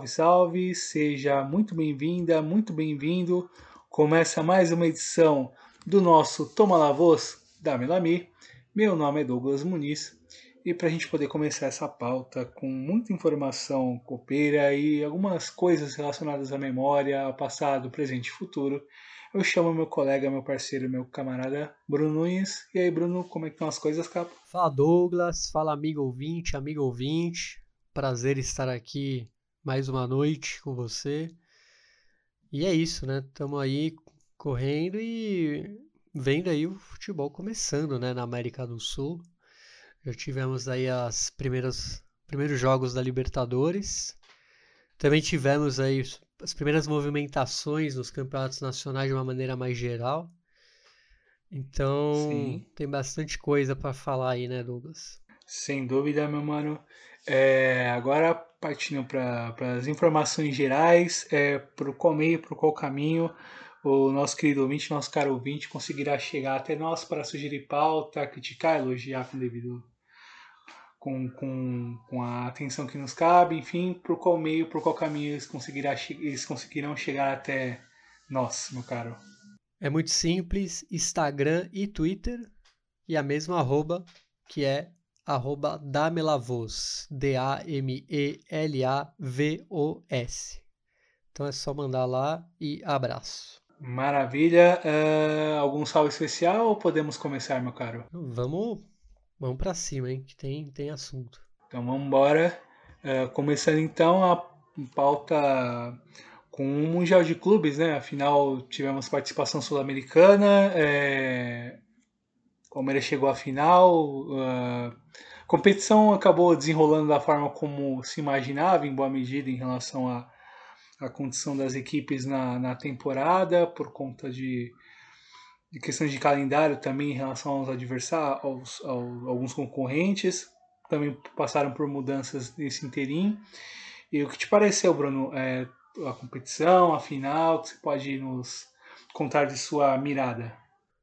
Salve, salve! Seja muito bem-vinda, muito bem-vindo. Começa mais uma edição do nosso Toma La Voz da Melami. Meu nome é Douglas Muniz e para a gente poder começar essa pauta com muita informação copeira e algumas coisas relacionadas à memória, ao passado, presente e futuro, eu chamo meu colega, meu parceiro, meu camarada Bruno Nunes. E aí, Bruno, como é que estão as coisas, capa? Fala, Douglas. Fala, amigo ouvinte, amigo ouvinte. Prazer estar aqui mais uma noite com você. E é isso, né? Estamos aí correndo e vendo aí o futebol começando, né, na América do Sul. Já tivemos aí as primeiras primeiros jogos da Libertadores. Também tivemos aí as primeiras movimentações nos campeonatos nacionais de uma maneira mais geral. Então, Sim. tem bastante coisa para falar aí, né, Douglas? Sem dúvida, meu mano. É, agora, partindo para as informações gerais, é, para qual meio, para qual caminho o nosso querido ouvinte, nosso caro ouvinte, conseguirá chegar até nós para sugerir pauta, criticar, elogiar com devido com, com, com a atenção que nos cabe, enfim, por qual meio, por qual caminho eles, conseguirá, eles conseguirão chegar até nós, meu caro. É muito simples, Instagram e Twitter, e a mesma arroba, que é arroba Damelavos, D-A-M-E-L-A-V-O-S. Então é só mandar lá e abraço. Maravilha. Uh, algum salve especial ou podemos começar, meu caro? Vamos, vamos para cima, hein? Que tem, tem assunto. Então vamos embora. Uh, começando então a pauta com o Mundial de Clubes, né? Afinal, tivemos participação sul-americana. É... Palmeiras chegou à final. A competição acabou desenrolando da forma como se imaginava, em boa medida, em relação a a condição das equipes na, na temporada, por conta de, de questões de calendário também em relação aos adversários, aos, aos, alguns concorrentes, também passaram por mudanças nesse interim. E o que te pareceu, Bruno? É, a competição, a final, que você pode nos contar de sua mirada?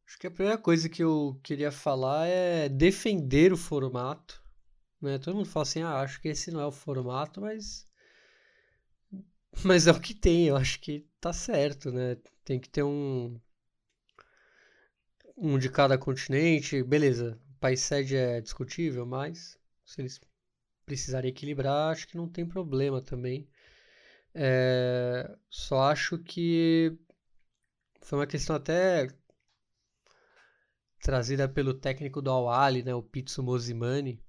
Acho que a primeira coisa que eu queria falar é defender o formato. Né? Todo mundo fala assim, ah, acho que esse não é o formato, mas mas é o que tem, eu acho que tá certo, né? Tem que ter um. Um de cada continente, beleza. País sede é discutível, mas se eles precisarem equilibrar, acho que não tem problema também. É, só acho que foi uma questão até trazida pelo técnico do Awali, né, o Pizzo Mosimani,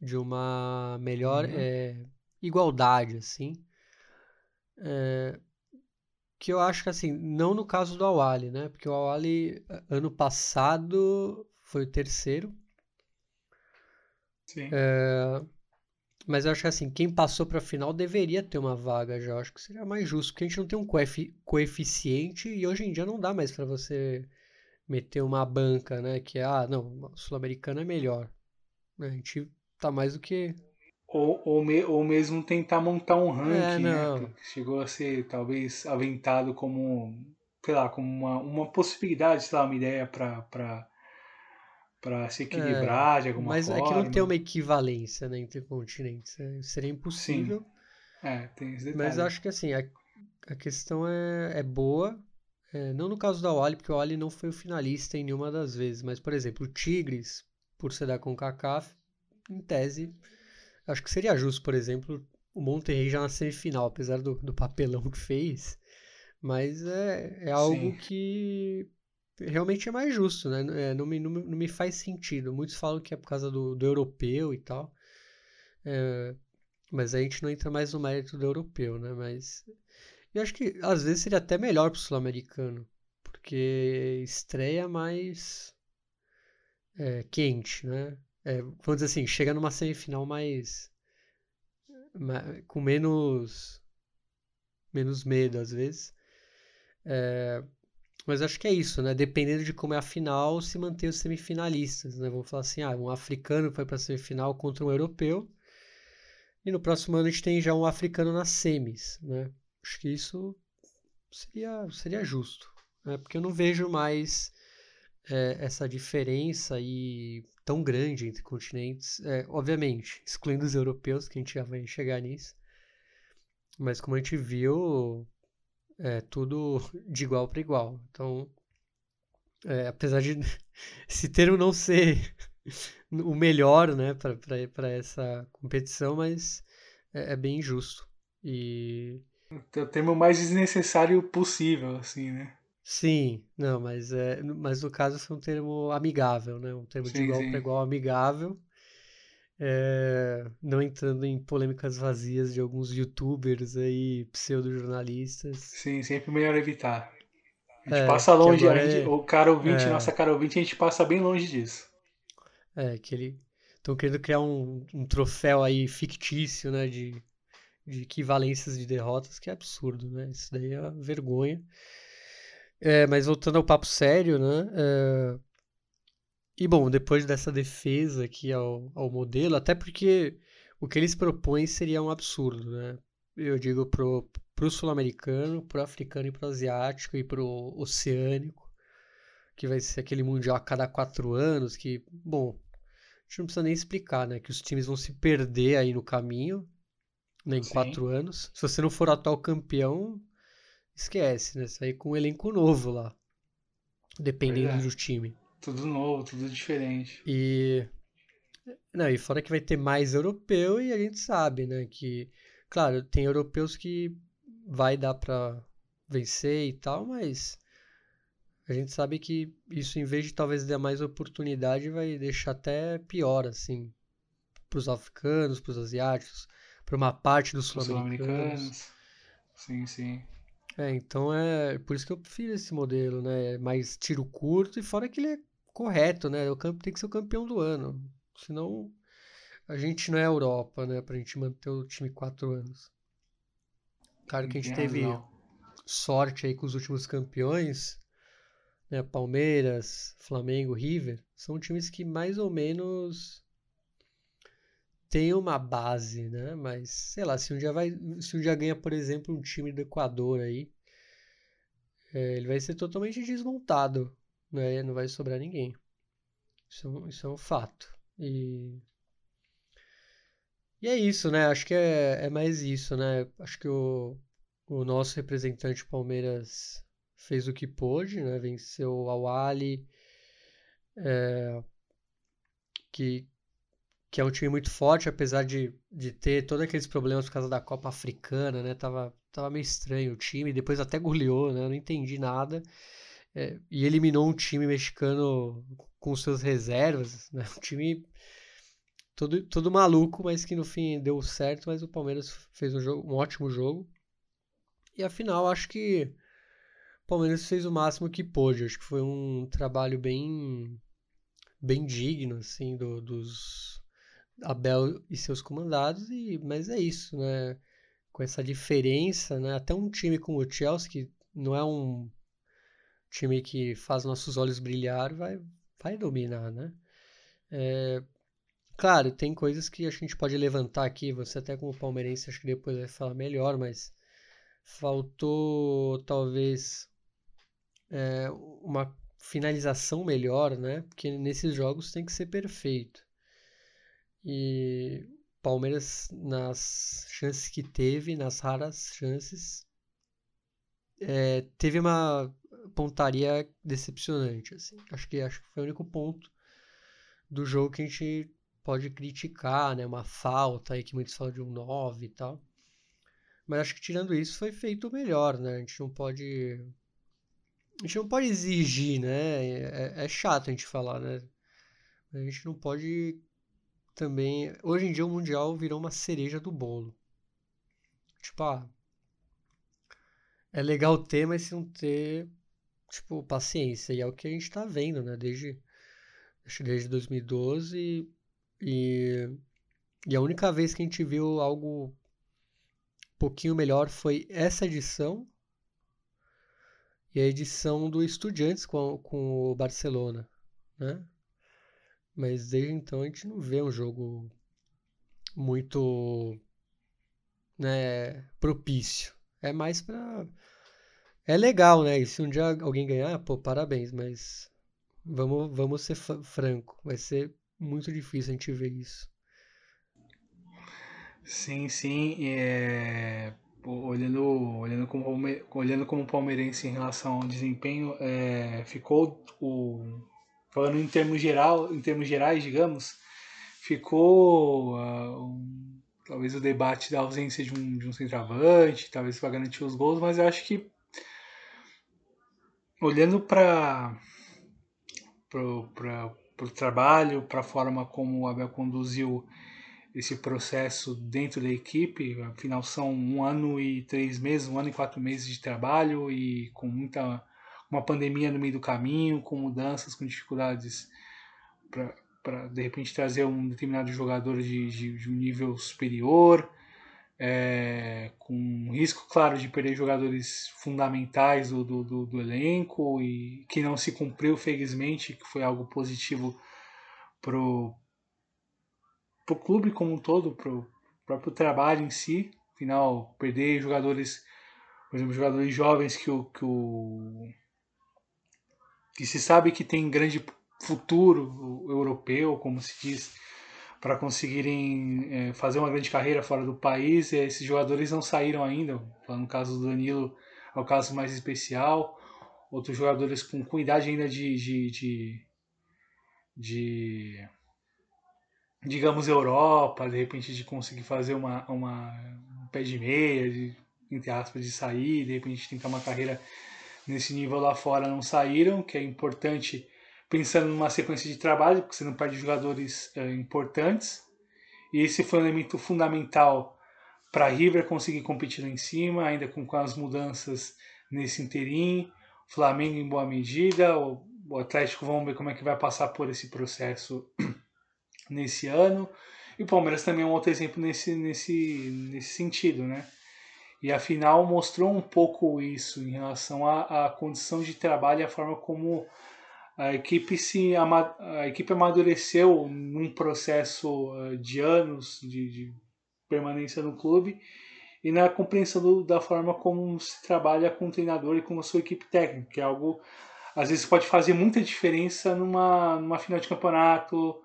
de uma melhor uhum. é, igualdade, assim. É, que eu acho que assim, não no caso do Awali, né? Porque o Awali ano passado foi o terceiro. Sim. É, mas eu acho que assim, quem passou para a final deveria ter uma vaga já. Eu acho que seria mais justo, porque a gente não tem um coeficiente e hoje em dia não dá mais para você meter uma banca, né? Que é, ah, não, sul-americano é melhor. A gente tá mais do que ou, ou, me, ou mesmo tentar montar um ranking, é, né? Chegou a ser talvez aventado como, sei lá, como uma, uma possibilidade, sei lá, uma ideia para para se equilibrar é, de alguma mas forma. Mas é que não tem uma equivalência né, entre continentes. É, seria impossível. Sim. É, tem esse detalhe. Mas acho que assim, a, a questão é, é boa. É, não no caso da Wally, porque o Wally não foi o finalista em nenhuma das vezes. Mas, por exemplo, o Tigres, por ser da CONCACAF, em tese, Acho que seria justo, por exemplo, o Monterrey já na semifinal, apesar do, do papelão que fez. Mas é, é algo Sim. que realmente é mais justo, né? É, não, me, não, não, me faz sentido. Muitos falam que é por causa do, do europeu e tal. É, mas a gente não entra mais no mérito do europeu, né? Mas eu acho que às vezes seria até melhor pro sul-americano. Porque estreia mais é, quente, né? é, vamos dizer assim, chega numa semifinal mais, mais com menos menos medo às vezes. É, mas acho que é isso, né? Dependendo de como é a final, se manter os semifinalistas, né? Vamos falar assim, ah, um africano foi para semifinal contra um europeu. E no próximo ano a gente tem já um africano nas semis, né? Acho que isso seria, seria justo, né? Porque eu não vejo mais é, essa diferença e tão grande entre continentes, é, obviamente, excluindo os europeus, que a gente já vai chegar nisso. Mas como a gente viu, é tudo de igual para igual. Então, é, apesar de esse termo não ser o melhor né, para essa competição, mas é, é bem injusto. E. É o termo mais desnecessário possível, assim, né? Sim, não, mas, é, mas no caso foi um termo amigável, né? Um termo sim, de igual para igual amigável. É, não entrando em polêmicas vazias de alguns youtubers aí, pseudo-jornalistas. Sim, sempre melhor evitar. A gente é, passa longe, a gente, é, o cara ouvinte, é, nossa cara ouvinte, a gente passa bem longe disso. É, que ele. Estão querendo criar um, um troféu aí fictício, né? De, de equivalências de derrotas, que é absurdo, né? Isso daí é vergonha. É, mas voltando ao papo sério, né? É, e bom, depois dessa defesa aqui ao, ao modelo, até porque o que eles propõem seria um absurdo, né? Eu digo pro, pro sul-americano, pro africano e pro asiático e pro oceânico, que vai ser aquele mundial a cada quatro anos, que, bom, a gente não precisa nem explicar, né? Que os times vão se perder aí no caminho, né, em Sim. quatro anos. Se você não for atual campeão, esquece, né? Sair com um elenco novo lá. Dependendo Verdade. do time. Tudo novo, tudo diferente. E. Não, e fora que vai ter mais europeu e a gente sabe, né? Que, claro, tem europeus que vai dar pra vencer e tal, mas a gente sabe que isso, em vez de talvez dar mais oportunidade, vai deixar até pior, assim, para os africanos, para os asiáticos, para uma parte dos sul-americanos. Sim, sim. É, então é por isso que eu prefiro esse modelo, né? Mais tiro curto e fora que ele é correto, né? O campo tem que ser o campeão do ano. Senão a gente não é a Europa, né? Pra gente manter o time quatro anos. Claro que a gente teve sorte aí com os últimos campeões, né, Palmeiras, Flamengo, River, são times que mais ou menos têm uma base, né? Mas sei lá, se um dia vai, se um dia ganha, por exemplo, um time do Equador aí, é, ele vai ser totalmente desmontado, né? Não vai sobrar ninguém. Isso, é isso é um fato. E e é isso, né? Acho que é, é mais isso, né? Acho que o, o nosso representante Palmeiras fez o que pôde, né? Venceu o Awali, é, que, que é um time muito forte, apesar de, de ter todos aqueles problemas por causa da Copa Africana, né? Tava, tava meio estranho o time, depois até goleou, né? Eu não entendi nada. É, e eliminou um time mexicano com suas reservas, né? Um time todo, todo maluco, mas que no fim deu certo, mas o Palmeiras fez um, jogo, um ótimo jogo. E afinal, acho que o Palmeiras fez o máximo que pôde. Acho que foi um trabalho bem bem digno assim do, dos Abel e seus comandados e mas é isso, né? Com essa diferença, né? Até um time como o Chelsea que não é um time que faz nossos olhos brilhar, vai vai dominar, né? É, claro, tem coisas que a gente pode levantar aqui. Você até como palmeirense acho que depois vai falar melhor, mas faltou talvez é, uma finalização melhor, né? Porque nesses jogos tem que ser perfeito. E Palmeiras, nas chances que teve, nas raras chances, é, teve uma pontaria decepcionante. Assim. Acho, que, acho que foi o único ponto do jogo que a gente pode criticar, né? Uma falta aí que muitos falam de um 9 e tal. Mas acho que tirando isso foi feito o melhor, né? A gente não pode a gente não pode exigir, né? É, é, chato a gente falar, né? A gente não pode também. Hoje em dia o Mundial virou uma cereja do bolo. Tipo, ah. É legal ter, mas se não ter, tipo, paciência. E é o que a gente tá vendo, né? Desde, desde 2012. E, e a única vez que a gente viu algo um pouquinho melhor foi essa edição e a edição do Estudiantes com, com o Barcelona, né? Mas desde então a gente não vê um jogo muito né, propício. É mais para é legal, né? E se um dia alguém ganhar, pô, parabéns, mas vamos vamos ser franco, vai ser muito difícil a gente ver isso. Sim, sim. É, olhando, olhando, como, olhando como palmeirense em relação ao desempenho, é, ficou o falando em termos geral, em termos gerais, digamos, ficou uh, um, talvez o debate da ausência de um, de um centroavante, talvez para garantir os gols, mas eu acho que olhando para o trabalho, para a forma como o Abel conduziu esse processo dentro da equipe. Afinal, são um ano e três meses, um ano e quatro meses de trabalho e com muita uma pandemia no meio do caminho, com mudanças, com dificuldades para de repente trazer um determinado jogador de, de, de um nível superior, é, com risco, claro, de perder jogadores fundamentais do, do, do, elenco e que não se cumpriu, felizmente, que foi algo positivo pro para o clube como um todo, para o próprio trabalho em si. Afinal, perder jogadores, por exemplo, jogadores jovens que o, que o que se sabe que tem grande futuro europeu, como se diz, para conseguirem é, fazer uma grande carreira fora do país. E esses jogadores não saíram ainda. No caso do Danilo, é o caso mais especial. Outros jogadores com, com idade ainda de, de, de, de digamos, Europa, de repente de conseguir fazer uma, uma um pé de meia, de, entre aspas, de sair, de repente tentar uma carreira nesse nível lá fora não saíram, que é importante pensando numa sequência de trabalho, porque você não perde jogadores é, importantes. E esse foi um elemento fundamental para River conseguir competir lá em cima, ainda com, com as mudanças nesse interim. Flamengo em boa medida, o, o Atlético vamos ver como é que vai passar por esse processo nesse ano. E o Palmeiras também é um outro exemplo nesse, nesse, nesse sentido, né? E a final mostrou um pouco isso em relação à, à condição de trabalho e a forma como a equipe se a equipe amadureceu num processo eh, de anos de, de permanência no clube e na compreensão do, da forma como se trabalha com o treinador e com a sua equipe técnica, que é algo às vezes pode fazer muita diferença numa, numa final de campeonato,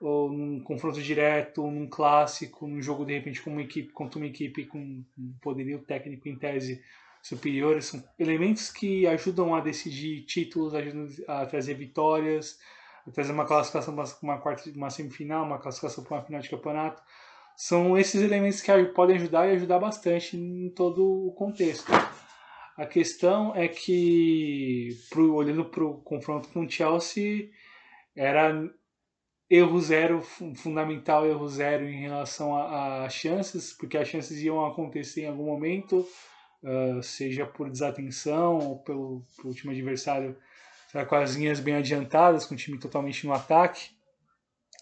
ou num confronto direto, num clássico, num jogo de repente com uma equipe contra uma equipe com um poderio técnico em tese superior, são elementos que ajudam a decidir títulos, ajudam a trazer vitórias, a trazer uma classificação para uma quarta, uma semifinal, uma classificação para uma final de campeonato. São esses elementos que podem ajudar e ajudar bastante em todo o contexto. A questão é que, pro, olhando para o confronto com o Chelsea, era erro zero, fundamental erro zero em relação a, a, chances, porque as chances iam acontecer em algum momento, uh, seja por desatenção ou pelo, pelo time adversário com as linhas bem adiantadas, com o time totalmente no ataque.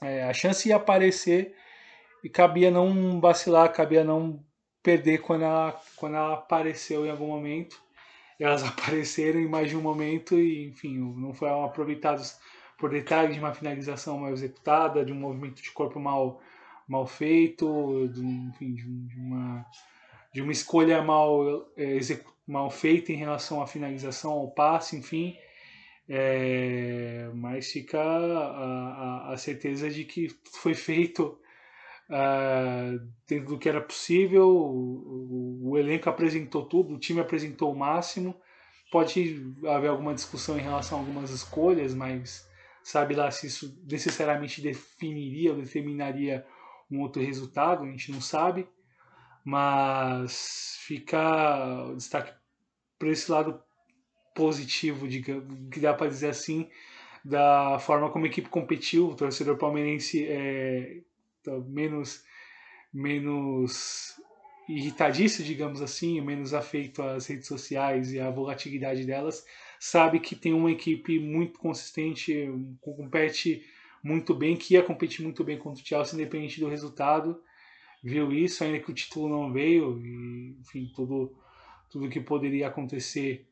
É, a chance ia aparecer e cabia não vacilar, cabia não perder quando ela, quando ela apareceu em algum momento. Elas apareceram em mais de um momento e, enfim, não foram aproveitados por detalhes de uma finalização mal executada, de um movimento de corpo mal, mal feito, de, enfim, de, uma, de uma escolha mal, é, mal feita em relação à finalização, ao passe, enfim. É, mas fica a, a, a, certeza de que foi feito uh, dentro do que era possível, o, o, o elenco apresentou tudo, o time apresentou o máximo. Pode haver alguma discussão em relação a algumas escolhas, mas sabe lá se isso necessariamente definiria ou determinaria um outro resultado, a gente não sabe, mas fica o destaque para esse lado positivo, de, que dá para dizer assim, da forma como a equipe competiu, o torcedor palmeirense é tá menos menos irritadiço, digamos assim, menos afeito às redes sociais e à volatilidade delas, sabe que tem uma equipe muito consistente, compete muito bem, que ia competir muito bem contra o Chelsea, independente do resultado. Viu isso, ainda que o título não veio, e, enfim, tudo, tudo que poderia acontecer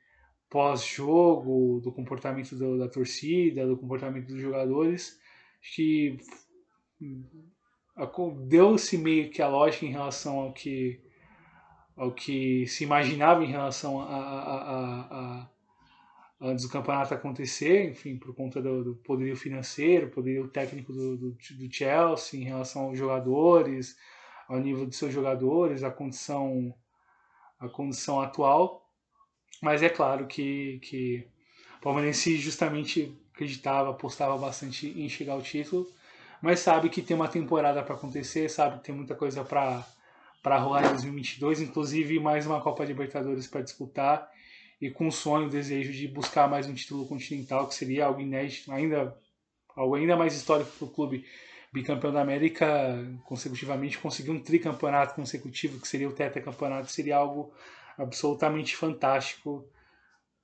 pós-jogo, do comportamento do, da torcida, do comportamento dos jogadores, que deu-se meio que a lógica em relação ao que ao que se imaginava em relação a, a, a, antes do campeonato acontecer, enfim, por conta do, do poderio financeiro, poderio técnico do, do, do, Chelsea em relação aos jogadores, ao nível dos seus jogadores, a condição, a condição atual. Mas é claro que, que o Palmeirense justamente acreditava, apostava bastante em chegar ao título, mas sabe que tem uma temporada para acontecer, sabe que tem muita coisa para para rolar em 2022, inclusive mais uma Copa Libertadores para disputar e com o sonho, o desejo de buscar mais um título continental, que seria algo inédito, ainda algo ainda mais histórico para o clube bicampeão da América consecutivamente conseguir um tricampeonato consecutivo, que seria o tetracampeonato, seria algo absolutamente fantástico,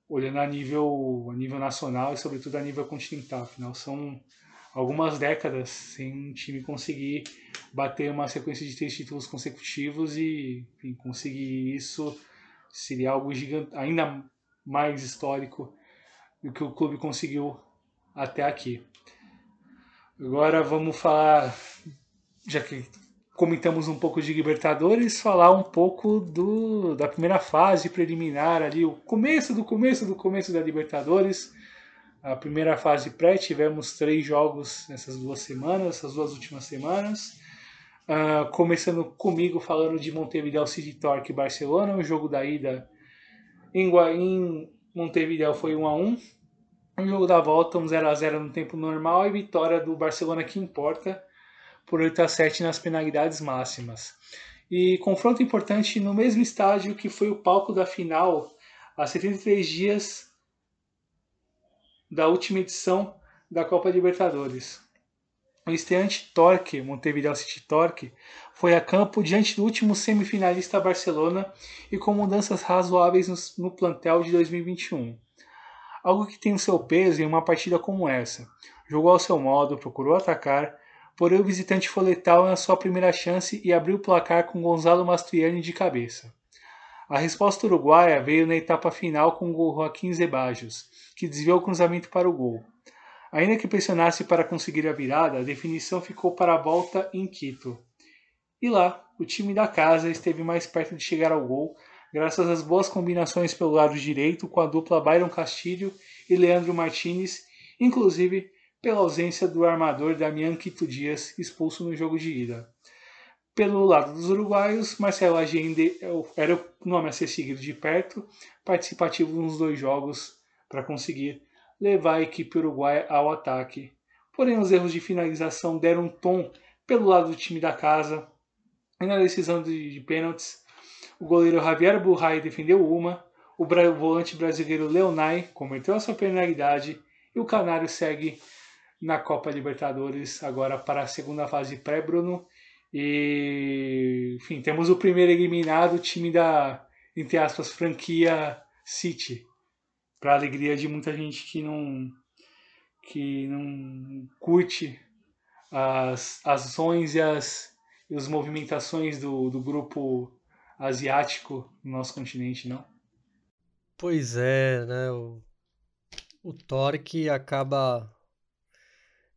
olhando a nível, a nível nacional e sobretudo a nível continental. Afinal, são algumas décadas sem um time conseguir bater uma sequência de três títulos consecutivos e enfim, conseguir isso seria algo gigante, ainda mais histórico do que o clube conseguiu até aqui. Agora vamos falar, já que comentamos um pouco de Libertadores, falar um pouco do, da primeira fase preliminar ali, o começo do começo do começo da Libertadores a primeira fase pré, tivemos três jogos nessas duas semanas, essas duas últimas semanas. Uh, começando comigo falando de Montevideo City Torque Barcelona, o jogo da ida em, em Montevideo foi 1 a 1 o jogo da volta um 0 a 0 no tempo normal e vitória do Barcelona que importa por 8 a 7 nas penalidades máximas. E confronto importante no mesmo estádio que foi o palco da final há 73 dias da última edição da Copa Libertadores. O estreante Torque, Montevideo City Torque, foi a campo diante do último semifinalista Barcelona e com mudanças razoáveis no, plantel de 2021. Algo que tem o seu peso em uma partida como essa. Jogou ao seu modo, procurou atacar, porém o visitante foi letal na sua primeira chance e abriu o placar com Gonzalo Mastriani de cabeça. A resposta uruguaia veio na etapa final com o Joaquim Zebajos, que desviou o cruzamento para o gol. Ainda que pressionasse para conseguir a virada, a definição ficou para a volta em Quito. E lá, o time da casa esteve mais perto de chegar ao gol, graças às boas combinações pelo lado direito com a dupla Byron Castilho e Leandro Martinez, inclusive pela ausência do armador Damian Quito Dias, expulso no jogo de ida. Pelo lado dos uruguaios, Marcelo Agende era o nome a ser seguido de perto, participativo nos dois jogos para conseguir levar a equipe uruguaia ao ataque. Porém, os erros de finalização deram um tom pelo lado do time da casa. E na decisão de, de pênaltis, o goleiro Javier Burray defendeu uma, o volante brasileiro Leonai cometeu a sua penalidade e o Canário segue na Copa Libertadores agora para a segunda fase pré-Bruno e, enfim, temos o primeiro eliminado, o time da, entre aspas, franquia City. Para alegria de muita gente que não que não curte as ações e as, e as movimentações do, do grupo asiático no nosso continente, não? Pois é, né? O, o Torque acaba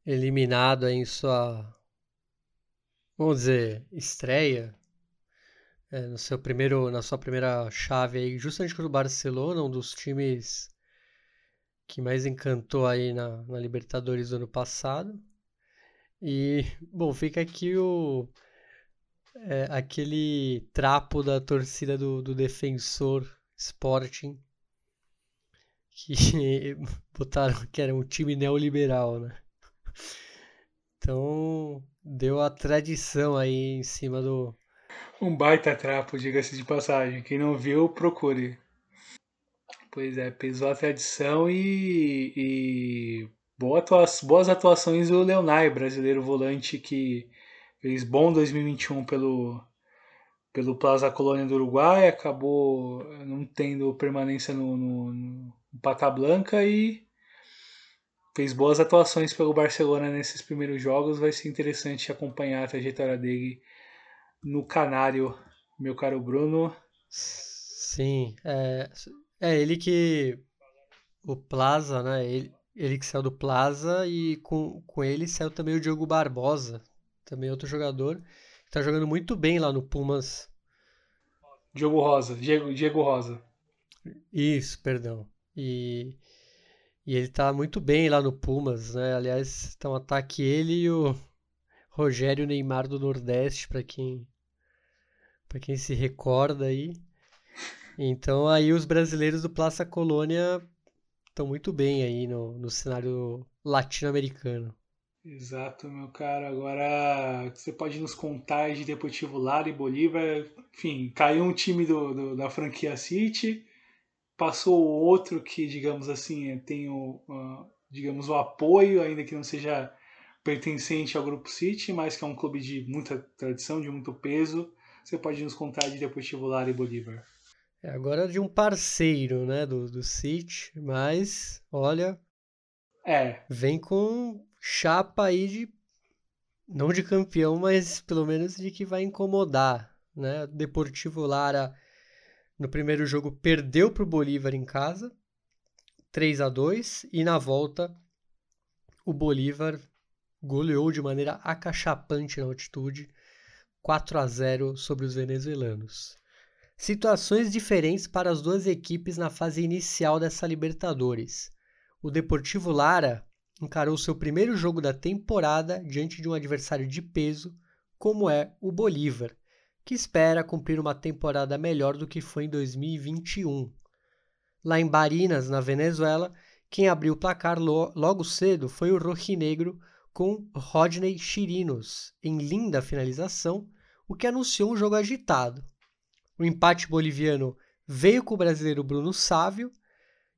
eliminado em sua vamos dizer, estreia é, no seu primeiro, na sua primeira chave aí, justamente contra o Barcelona, um dos times que mais encantou aí na, na Libertadores do ano passado. E, bom, fica aqui o é, aquele trapo da torcida do, do defensor Sporting que botaram que era um time neoliberal, né? Então, deu a tradição aí em cima do. Um baita trapo, diga-se de passagem. Quem não viu, procure. Pois é, pesou a tradição e, e boa atua boas atuações do Leonai, brasileiro volante que fez bom 2021 pelo, pelo Plaza Colônia do Uruguai, acabou não tendo permanência no, no, no Pata Blanca e fez boas atuações pelo Barcelona nesses primeiros jogos. Vai ser interessante acompanhar a trajetória dele no Canário, meu caro Bruno. Sim, é, é ele que. O Plaza, né? Ele, ele que saiu do Plaza e com, com ele saiu também o Diogo Barbosa, também outro jogador, que tá jogando muito bem lá no Pumas. Diogo Rosa, Diego, Diego Rosa. Isso, perdão. E E ele tá muito bem lá no Pumas, né? Aliás, está um ataque ele e o Rogério Neymar do Nordeste, para quem para quem se recorda aí. Então aí os brasileiros do Plaza Colônia estão muito bem aí no, no cenário latino-americano. Exato, meu cara. Agora você pode nos contar de Deportivo Lara e Bolívar. Enfim, caiu um time do, do, da franquia City, passou outro que, digamos assim, tem o, uh, digamos, o apoio, ainda que não seja pertencente ao Grupo City, mas que é um clube de muita tradição, de muito peso. Você pode nos contar de Deportivo Lara e Bolívar. É, agora de um parceiro, né, do, do City, mas, olha... É. Vem com chapa aí de... Não de campeão, mas pelo menos de que vai incomodar, né? Deportivo Lara, no primeiro jogo, perdeu para o Bolívar em casa, 3 a 2 e na volta o Bolívar goleou de maneira acachapante na altitude, 4 a 0 sobre os venezuelanos. Situações diferentes para as duas equipes na fase inicial dessa Libertadores. O Deportivo Lara encarou seu primeiro jogo da temporada diante de um adversário de peso, como é o Bolívar, que espera cumprir uma temporada melhor do que foi em 2021. Lá em Barinas, na Venezuela, quem abriu o placar logo cedo foi o Rojinegro com Rodney Chirinos, em linda finalização, o que anunciou um jogo agitado. O empate boliviano veio com o brasileiro Bruno Sávio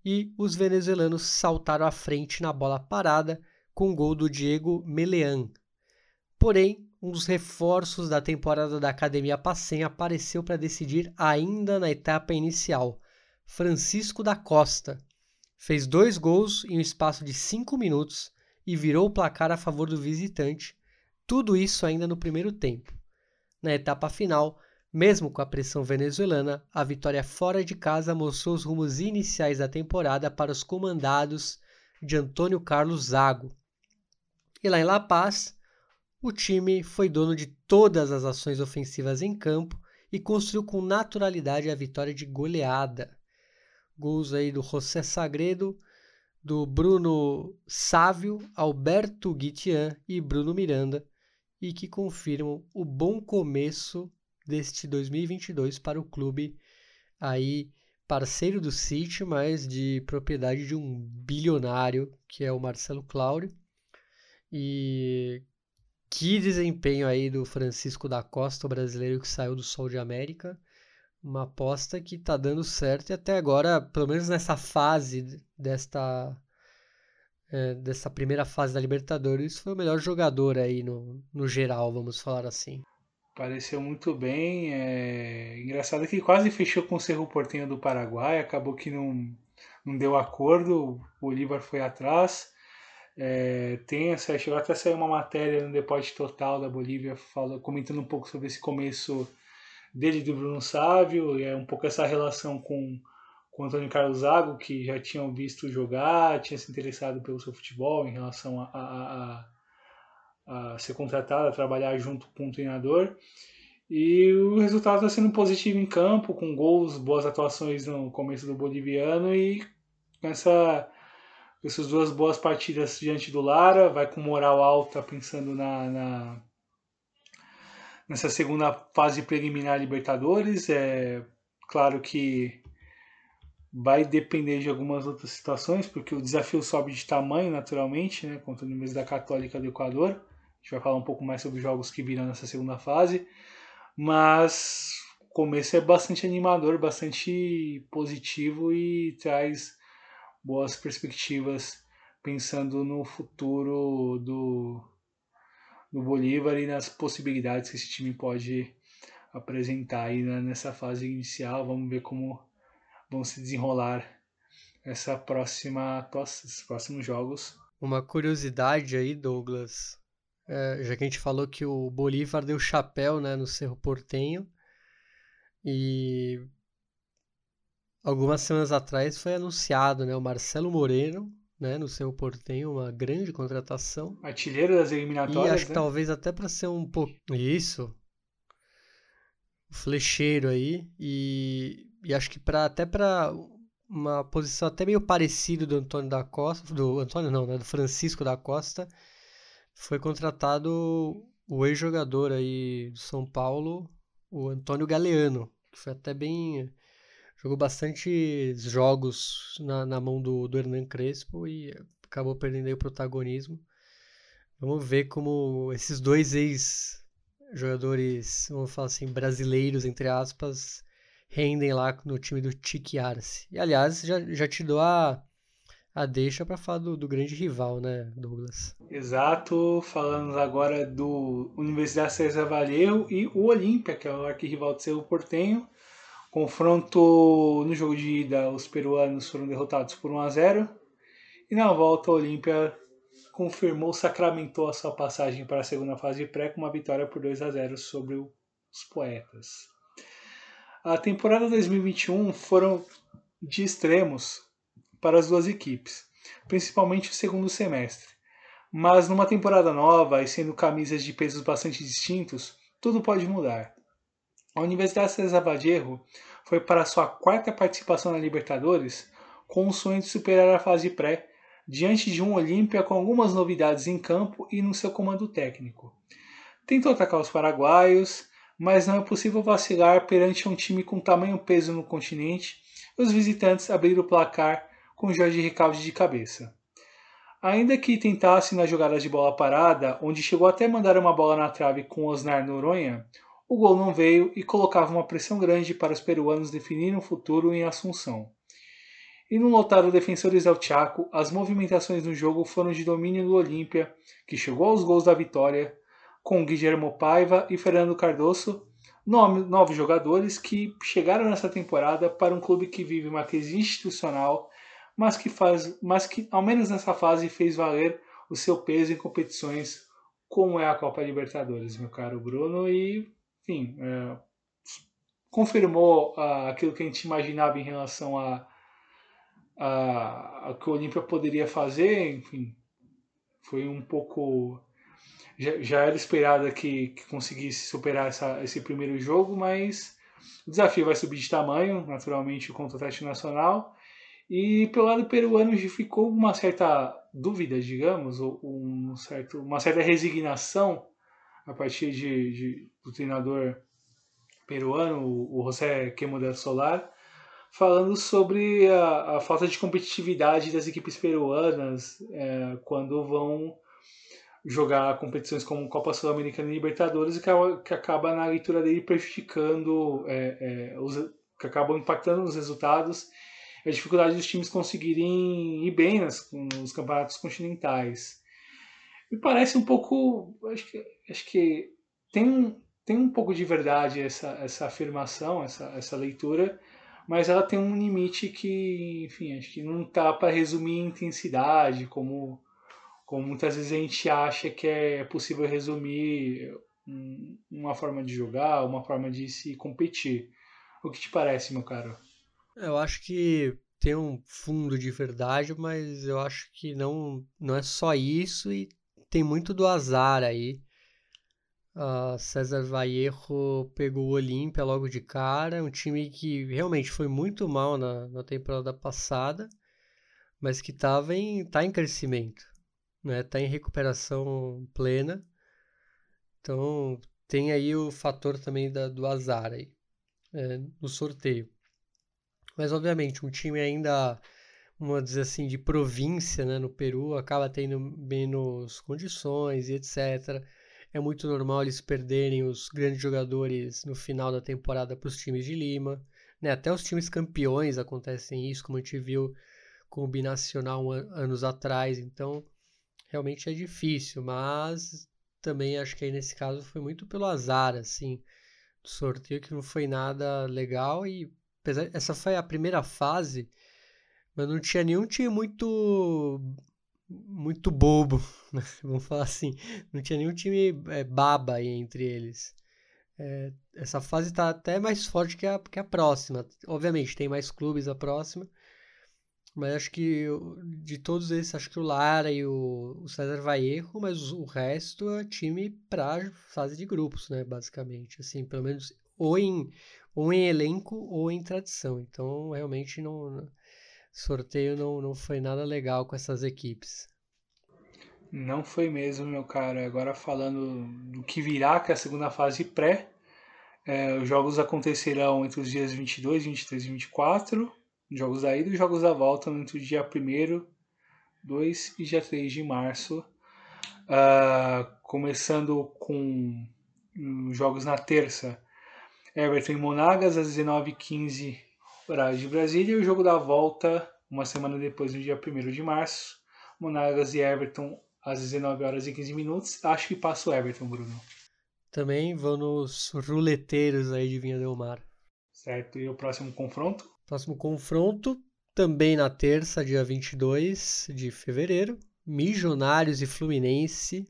e os venezuelanos saltaram à frente na bola parada com o gol do Diego Melean. Porém, um dos reforços da temporada da Academia Pacem apareceu para decidir ainda na etapa inicial. Francisco da Costa fez dois gols em um espaço de cinco minutos e virou o placar a favor do visitante, tudo isso ainda no primeiro tempo. Na etapa final, mesmo com a pressão venezuelana, a vitória fora de casa mostrou os rumos iniciais da temporada para os comandados de Antônio Carlos Zago. E lá em La Paz, o time foi dono de todas as ações ofensivas em campo e construiu com naturalidade a vitória de goleada. Gols aí do José Sagredo, do Bruno Sávio, Alberto Guitian e Bruno Miranda, e que confirmam o bom começo deste 2022 para o clube aí parceiro do City, mas de propriedade de um bilionário que é o Marcelo Claure. E que desempenho aí do Francisco da Costa, o brasileiro que saiu do Sol de América. Uma aposta que está dando certo e até agora, pelo menos nessa fase desta é, dessa primeira fase da Libertadores, foi o melhor jogador aí no, no geral, vamos falar assim. Pareceu muito bem. É... Engraçado que quase fechou com o Cerro Portenho do Paraguai, acabou que não, não deu acordo, o Bolívar foi atrás. É, tem essa, chegou até a sair uma matéria no Deporte Total da Bolívia fala, comentando um pouco sobre esse começo dele do Bruno Sávio, é um pouco essa relação com, com o Antônio Carlos Zago, que já tinham visto jogar, tinha se interessado pelo seu futebol em relação a, a, a a ser contratado, a trabalhar junto com o treinador. E o resultado está sendo positivo em campo, com gols, boas atuações no começo do boliviano e com essa, essas duas boas partidas diante do Lara, vai com moral alta pensando na, na nessa segunda fase preliminar Libertadores. É claro que vai depender de algumas outras situações, porque o desafio sobe de tamanho naturalmente, né, contra o Universidade Católica do Equador gente vai falar um pouco mais sobre jogos que virão nessa segunda fase. Mas o começo é bastante animador, bastante positivo e traz boas perspectivas pensando no futuro do, do Bolívar e nas possibilidades que esse time pode apresentar aí nessa fase inicial. Vamos ver como vão se desenrolar essa próxima esses próximos jogos. Uma curiosidade aí, Douglas, é, já que a gente falou que o Bolívar deu chapéu né, no Cerro Portenho. E algumas semanas atrás foi anunciado né, o Marcelo Moreno né, no Cerro Portenho, uma grande contratação. Artilheiro das eliminatórias. E acho né? que talvez até para ser um pouco. Isso. O flecheiro aí. E, e acho que pra, até para uma posição até meio parecida do Antônio da Costa, do Antônio não, né, do Francisco da Costa, foi contratado o ex-jogador aí do São Paulo, o Antônio Galeano, que foi até bem jogou bastante jogos na, na mão do, do Hernan Crespo e acabou perdendo o protagonismo. Vamos ver como esses dois ex-jogadores, vamos falar assim, brasileiros, entre aspas, rendem lá no time do Tique Arce. E aliás, já, já te dou a, a deixa para falar do, do, grande rival, né, Douglas? Exato, falando agora do Universidade César Vallejo e o Olímpia, que é o arquirrival do Cerro Portenho. Confronto no jogo de ida, os peruanos foram derrotados por 1 a 0 e na volta, o Olímpia confirmou, sacramentou a sua passagem para a segunda fase de pré com uma vitória por 2 a 0 sobre os Poetas. A temporada 2021 foram de extremos para as duas equipes, principalmente o segundo semestre. Mas numa temporada nova e sendo camisas de pesos bastante distintos, tudo pode mudar. A Universidade César Vallejo foi para sua quarta participação na Libertadores com o sonho de superar a fase pré diante de um Olímpia com algumas novidades em campo e no seu comando técnico. Tentou atacar os paraguaios, mas não é possível vacilar perante um time com tamanho peso no continente os visitantes abriram o placar com Jorge Ricaldi de cabeça. Ainda que tentasse na jogada de bola parada, onde chegou até mandar uma bola na trave com Osnar Noronha, o gol não veio e colocava uma pressão grande para os peruanos definirem o futuro em Assunção. E no lotado Defensores del Chaco, as movimentações no jogo foram de domínio do Olímpia, que chegou aos gols da vitória, com Guilherme Paiva e Fernando Cardoso, novos jogadores que chegaram nessa temporada para um clube que vive uma crise institucional, mas que, faz, mas que ao menos nessa fase fez valer o seu peso em competições como é a Copa Libertadores, meu caro Bruno, e enfim, é, confirmou uh, aquilo que a gente imaginava em relação a a, a que o Olímpia poderia fazer, enfim, foi um pouco. Já, já era esperado que, que conseguisse superar essa, esse primeiro jogo, mas o desafio vai subir de tamanho, naturalmente, contra o Atlético Nacional. E pelo lado peruano ficou uma certa dúvida, digamos, ou um certo, uma certa resignação a partir de, de do treinador peruano, o José Quemo del Solar, falando sobre a, a, falta de competitividade das equipes peruanas é, quando vão jogar competições como Copa Sul-Americana e Libertadores, que, que acaba na leitura dele prejudicando, é, é, os, que acabam impactando nos resultados, a dificuldade dos times conseguirem ir bem nas, nos campeonatos continentais. Me parece um pouco, acho que, acho que tem, tem um pouco de verdade essa, essa afirmação, essa, essa leitura, mas ela tem um limite que, enfim, acho que não tá para resumir em intensidade, como, como muitas vezes a gente acha que é possível resumir uma forma de jogar, uma forma de se competir. O que te parece, meu caro? Eu acho que tem um fundo de verdade, mas eu acho que não, não é só isso e tem muito do azar aí. Uh, César Vallejo pegou o Olímpia logo de cara, um time que realmente foi muito mal na, na temporada passada, mas que estava em, tá em crescimento, né? Tá em recuperação plena. Então tem aí o fator também da, do azar aí, é, no sorteio. Mas obviamente um time ainda, vamos dizer assim, de província, né, no Peru, acaba tendo menos condições e etc é muito normal eles perderem os grandes jogadores no final da temporada para os times de Lima. Né? Até os times campeões acontecem isso, como a gente viu com o Binacional anos atrás. Então, realmente é difícil, mas também acho que aí nesse caso foi muito pelo azar, assim, do sorteio que não foi nada legal e apesar, essa foi a primeira fase, mas não tinha nenhum time muito muito bobo, né? vamos falar assim. Não tinha nenhum time é, baba entre eles. É, essa fase está até mais forte que a, que a próxima. Obviamente, tem mais clubes a próxima. Mas acho que de todos esses, acho que o Lara e o, o César erro, mas o resto é time para fase de grupos, né? Basicamente. Assim, pelo menos ou em, ou em elenco ou em tradição. Então, realmente não sorteio não, não foi nada legal com essas equipes. Não foi mesmo, meu cara. Agora falando do que virá, que é a segunda fase pré, é, os jogos acontecerão entre os dias 22, 23 e 24, jogos da ida e jogos da volta entre o dia 1 2 e dia 3 de março. Uh, começando com os jogos na terça, Everton e Monagas às 19h15, horário de Brasília, e o jogo da volta, uma semana depois, no dia 1 de março, Monagas e Everton às 19 horas e 15 minutos. Acho que passa o Everton, Bruno. Também vão nos ruleteiros aí de Vinha Del Mar. Certo, e o próximo confronto? Próximo confronto, também na terça, dia 22 de fevereiro, Milionários e Fluminense,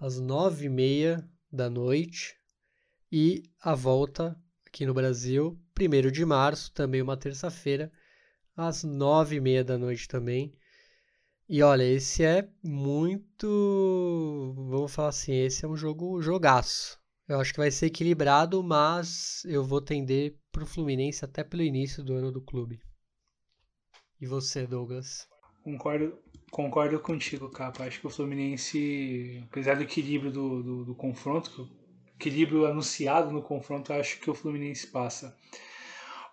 às 9h30 da noite. E a volta aqui no Brasil, 1 de março, também uma terça-feira, às 9h30 da noite também. E olha, esse é muito. Vamos falar assim, esse é um jogo jogaço. Eu acho que vai ser equilibrado, mas eu vou tender para o Fluminense até pelo início do ano do clube. E você, Douglas? Concordo, concordo contigo, Capa. Acho que o Fluminense, apesar do equilíbrio do, do, do confronto, equilíbrio anunciado no confronto, acho que o Fluminense passa.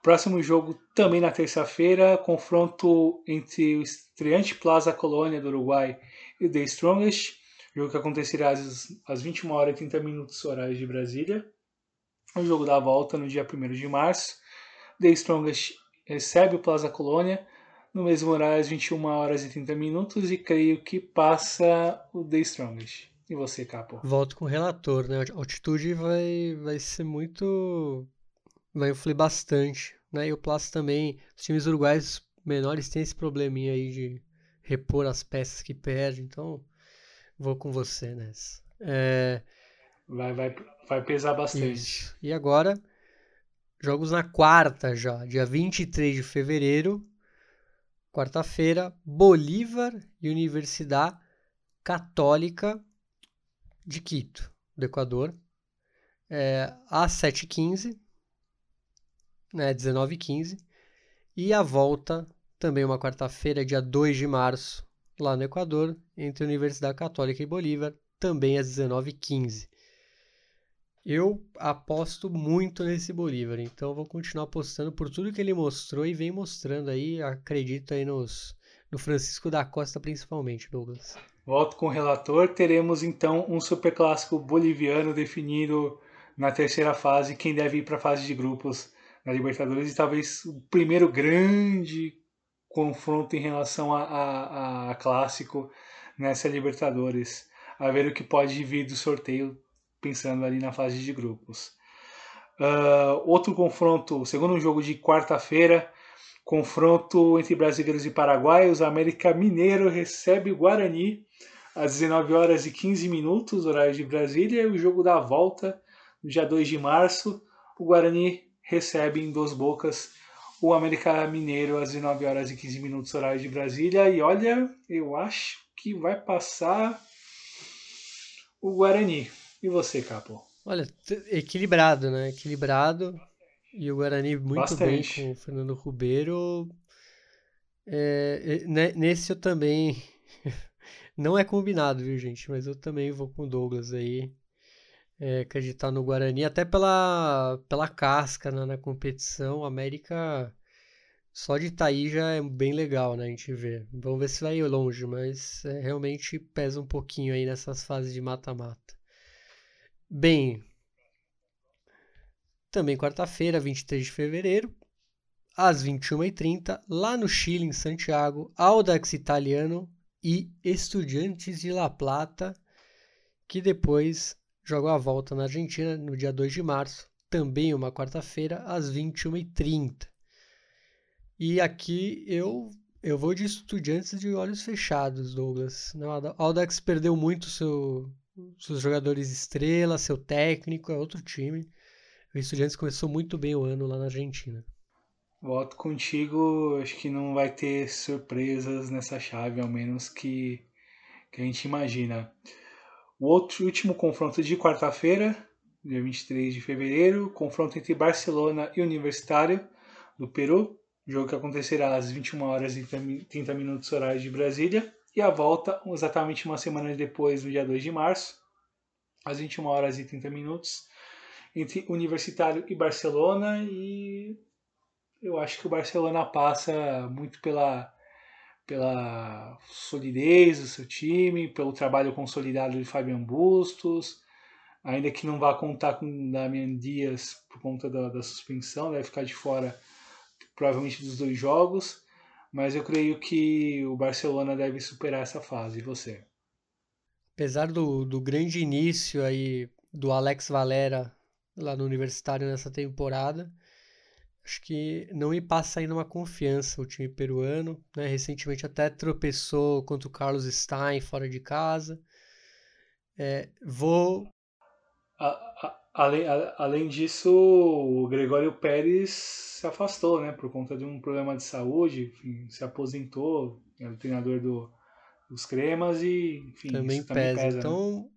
Próximo jogo também na terça-feira, confronto entre o estreante Plaza Colônia do Uruguai e The Strongest, jogo que acontecerá às, às 21 horas e 30 minutos horários de Brasília. O jogo da volta no dia 1 de março. The Strongest recebe o Plaza Colônia no mesmo horário às 21 horas e 30 minutos e creio que passa o The Strongest. E você, Capo? Volto com o relator, né? A altitude vai, vai ser muito vai influir bastante. Né? E o Plus também, os times uruguaios menores têm esse probleminha aí de repor as peças que perdem, então vou com você nessa. É... Vai, vai, vai pesar bastante. Isso. E agora, jogos na quarta já, dia 23 de fevereiro, quarta-feira, Bolívar e Universidade Católica de Quito, do Equador, é, às 7h15 né, 19 e 15. A volta, também uma quarta-feira, dia 2 de março, lá no Equador, entre Universidade Católica e Bolívar, também às 19 e 15. Eu aposto muito nesse Bolívar, então vou continuar apostando por tudo que ele mostrou e vem mostrando aí, acredito aí nos, no Francisco da Costa principalmente, Douglas. Volto com o relator, teremos então um superclássico boliviano definido na terceira fase, quem deve ir para a fase de grupos na Libertadores e talvez o primeiro grande confronto em relação a, a, a clássico nessa Libertadores. A ver o que pode vir do sorteio, pensando ali na fase de grupos. Uh, outro confronto, segundo jogo de quarta-feira, confronto entre brasileiros e paraguaios. América Mineiro recebe o Guarani às 19 horas e 15 minutos, horário de Brasília. E o jogo da volta, no dia 2 de março. O Guarani recebe em Dos Bocas o América Mineiro às 19 horas e 15 minutos horário de Brasília. E olha, eu acho que vai passar o Guarani. E você, Capo? Olha, equilibrado, né? Equilibrado. E o Guarani muito Bastante. bem com o Fernando Ribeiro. É, nesse eu também. Não é combinado, viu, gente? Mas eu também vou com o Douglas aí é, acreditar no Guarani, até pela, pela casca né, na competição. América só de estar tá aí já é bem legal, né? A gente vê. Vamos ver se vai ir longe, mas é, realmente pesa um pouquinho aí nessas fases de mata-mata. Bem, também quarta-feira, 23 de fevereiro, às 21h30, lá no Chile, em Santiago, Audax Italiano e Estudiantes de La Plata, que depois jogou a volta na Argentina no dia 2 de março, também uma quarta-feira, às 21h30. E aqui eu eu vou de estudiantes de olhos fechados, Douglas. O Audax perdeu muito seu, seus jogadores estrela, seu técnico, é outro time. O Estudiantes começou muito bem o ano lá na Argentina. Voto contigo, acho que não vai ter surpresas nessa chave, ao menos que, que a gente imagina. O outro último confronto de quarta-feira, dia 23 de fevereiro, confronto entre Barcelona e Universitário do Peru, jogo que acontecerá às 21 horas e 30 minutos horário de Brasília, e a volta exatamente uma semana depois, no dia 2 de março, às 21 horas e 30 minutos, entre Universitário e Barcelona, e eu acho que o Barcelona passa muito pela, pela solidez do seu time, pelo trabalho consolidado de Fabian Bustos, ainda que não vá contar com Damian Dias por conta da, da suspensão, deve ficar de fora provavelmente dos dois jogos, mas eu creio que o Barcelona deve superar essa fase. E você? Apesar do, do grande início aí do Alex Valera lá no Universitário nessa temporada, acho que não me passa ainda uma confiança o time peruano. Né? Recentemente até tropeçou contra o Carlos Stein fora de casa. É, vou. A, a, além, a, além disso, o Gregório Pérez se afastou né? por conta de um problema de saúde, enfim, se aposentou, era o treinador do, dos cremas e enfim, também, pesa. também pesa. Né? Então, né?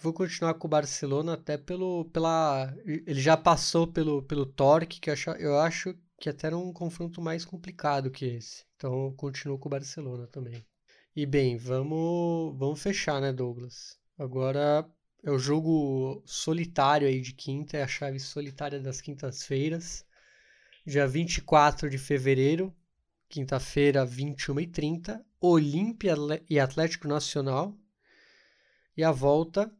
Vou continuar com o Barcelona até pelo pela ele já passou pelo pelo Torque que eu acho, eu acho que até era um confronto mais complicado que esse. Então eu continuo com o Barcelona também. E bem, vamos vamos fechar, né, Douglas? Agora é o jogo solitário aí de quinta, é a chave solitária das quintas-feiras. Dia 24 de fevereiro, quinta-feira, 21h30, Olímpia e Atlético Nacional. E a volta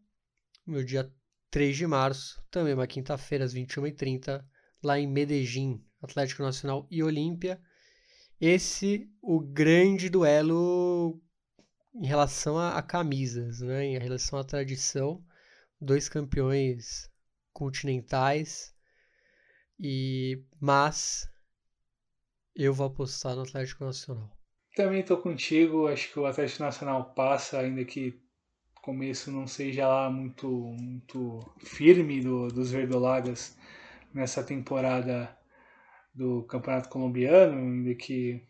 no dia 3 de março, também uma quinta-feira, às 21h30, lá em Medellín, Atlético Nacional e Olímpia. Esse, o grande duelo em relação a, a, camisas, né? em relação à tradição. Dois campeões continentais. E Mas eu vou apostar no Atlético Nacional. Também estou contigo. Acho que o Atlético Nacional passa, ainda que começo não seja lá muito, muito firme do, dos verdolagas nessa temporada do Campeonato Colombiano, ainda que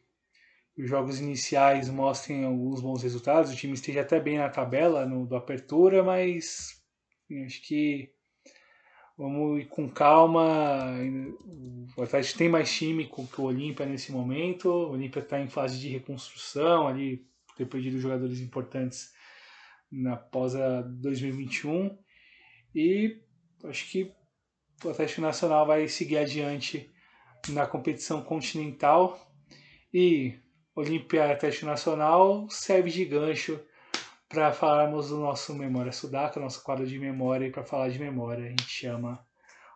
os jogos iniciais mostrem alguns bons resultados, o time esteja até bem na tabela no, do Apertura, mas acho que vamos ir com calma. O Atlético tem mais time que o Olímpia nesse momento. O Olímpia está em fase de reconstrução, ali ter perdido jogadores importantes na pós 2021 e acho que o Atlético Nacional vai seguir adiante na competição continental e Olímpia Atlético Nacional serve de gancho para falarmos do nosso Memória Sudaca, nosso quadro de memória, e para falar de memória a gente chama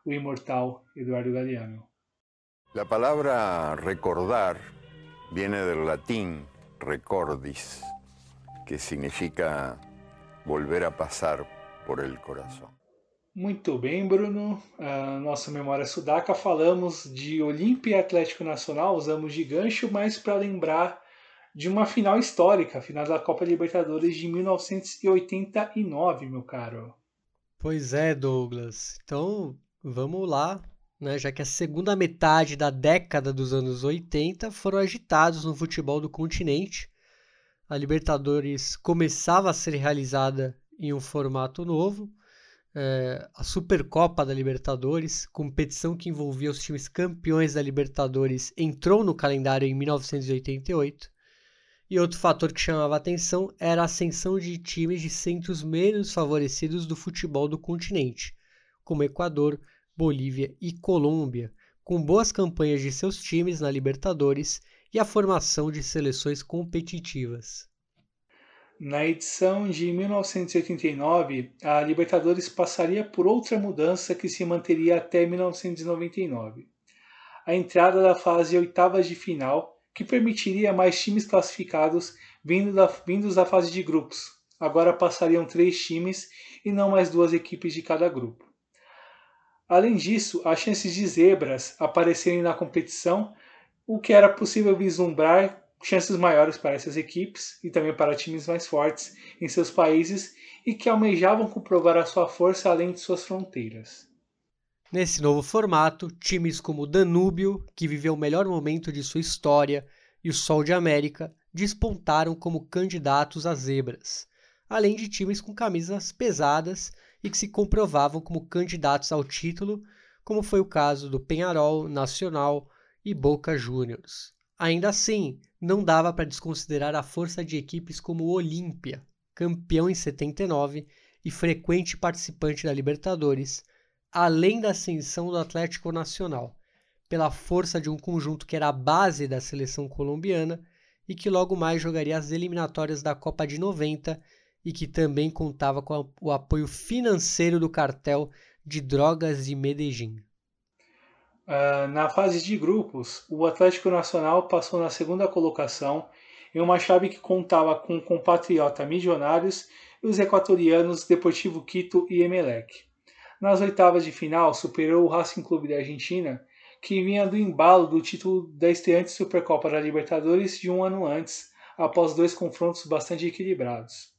o imortal Eduardo Galeano. A palavra recordar viene del latim recordis, que significa volver a passar por el coração. Muito bem, Bruno. A nossa memória sudaca falamos de Olímpia e Atlético Nacional, usamos de gancho, mas para lembrar de uma final histórica, a final da Copa Libertadores de 1989, meu caro. Pois é, Douglas. Então, vamos lá, né? Já que a segunda metade da década dos anos 80 foram agitados no futebol do continente a Libertadores começava a ser realizada em um formato novo. É, a Supercopa da Libertadores, competição que envolvia os times campeões da Libertadores, entrou no calendário em 1988. E outro fator que chamava atenção era a ascensão de times de centros menos favorecidos do futebol do continente, como Equador, Bolívia e Colômbia, com boas campanhas de seus times na Libertadores e a formação de seleções competitivas. Na edição de 1989, a Libertadores passaria por outra mudança que se manteria até 1999. A entrada da fase oitavas de final, que permitiria mais times classificados vindo da, vindos da fase de grupos. Agora passariam três times e não mais duas equipes de cada grupo. Além disso, as chances de zebras aparecerem na competição o que era possível vislumbrar chances maiores para essas equipes e também para times mais fortes em seus países e que almejavam comprovar a sua força além de suas fronteiras. Nesse novo formato, times como Danúbio, que viveu o melhor momento de sua história, e o Sol de América despontaram como candidatos às zebras, além de times com camisas pesadas e que se comprovavam como candidatos ao título, como foi o caso do Penharol, Nacional, e Boca Juniors. Ainda assim, não dava para desconsiderar a força de equipes como o Olímpia, campeão em 79 e frequente participante da Libertadores, além da ascensão do Atlético Nacional, pela força de um conjunto que era a base da seleção colombiana e que logo mais jogaria as eliminatórias da Copa de 90 e que também contava com o apoio financeiro do cartel de drogas de Medellín. Uh, na fase de grupos, o Atlético Nacional passou na segunda colocação em uma chave que contava com o compatriota Milionários e os equatorianos Deportivo Quito e Emelec. Nas oitavas de final, superou o Racing Clube da Argentina, que vinha do embalo do título da estreante Supercopa da Libertadores de um ano antes, após dois confrontos bastante equilibrados.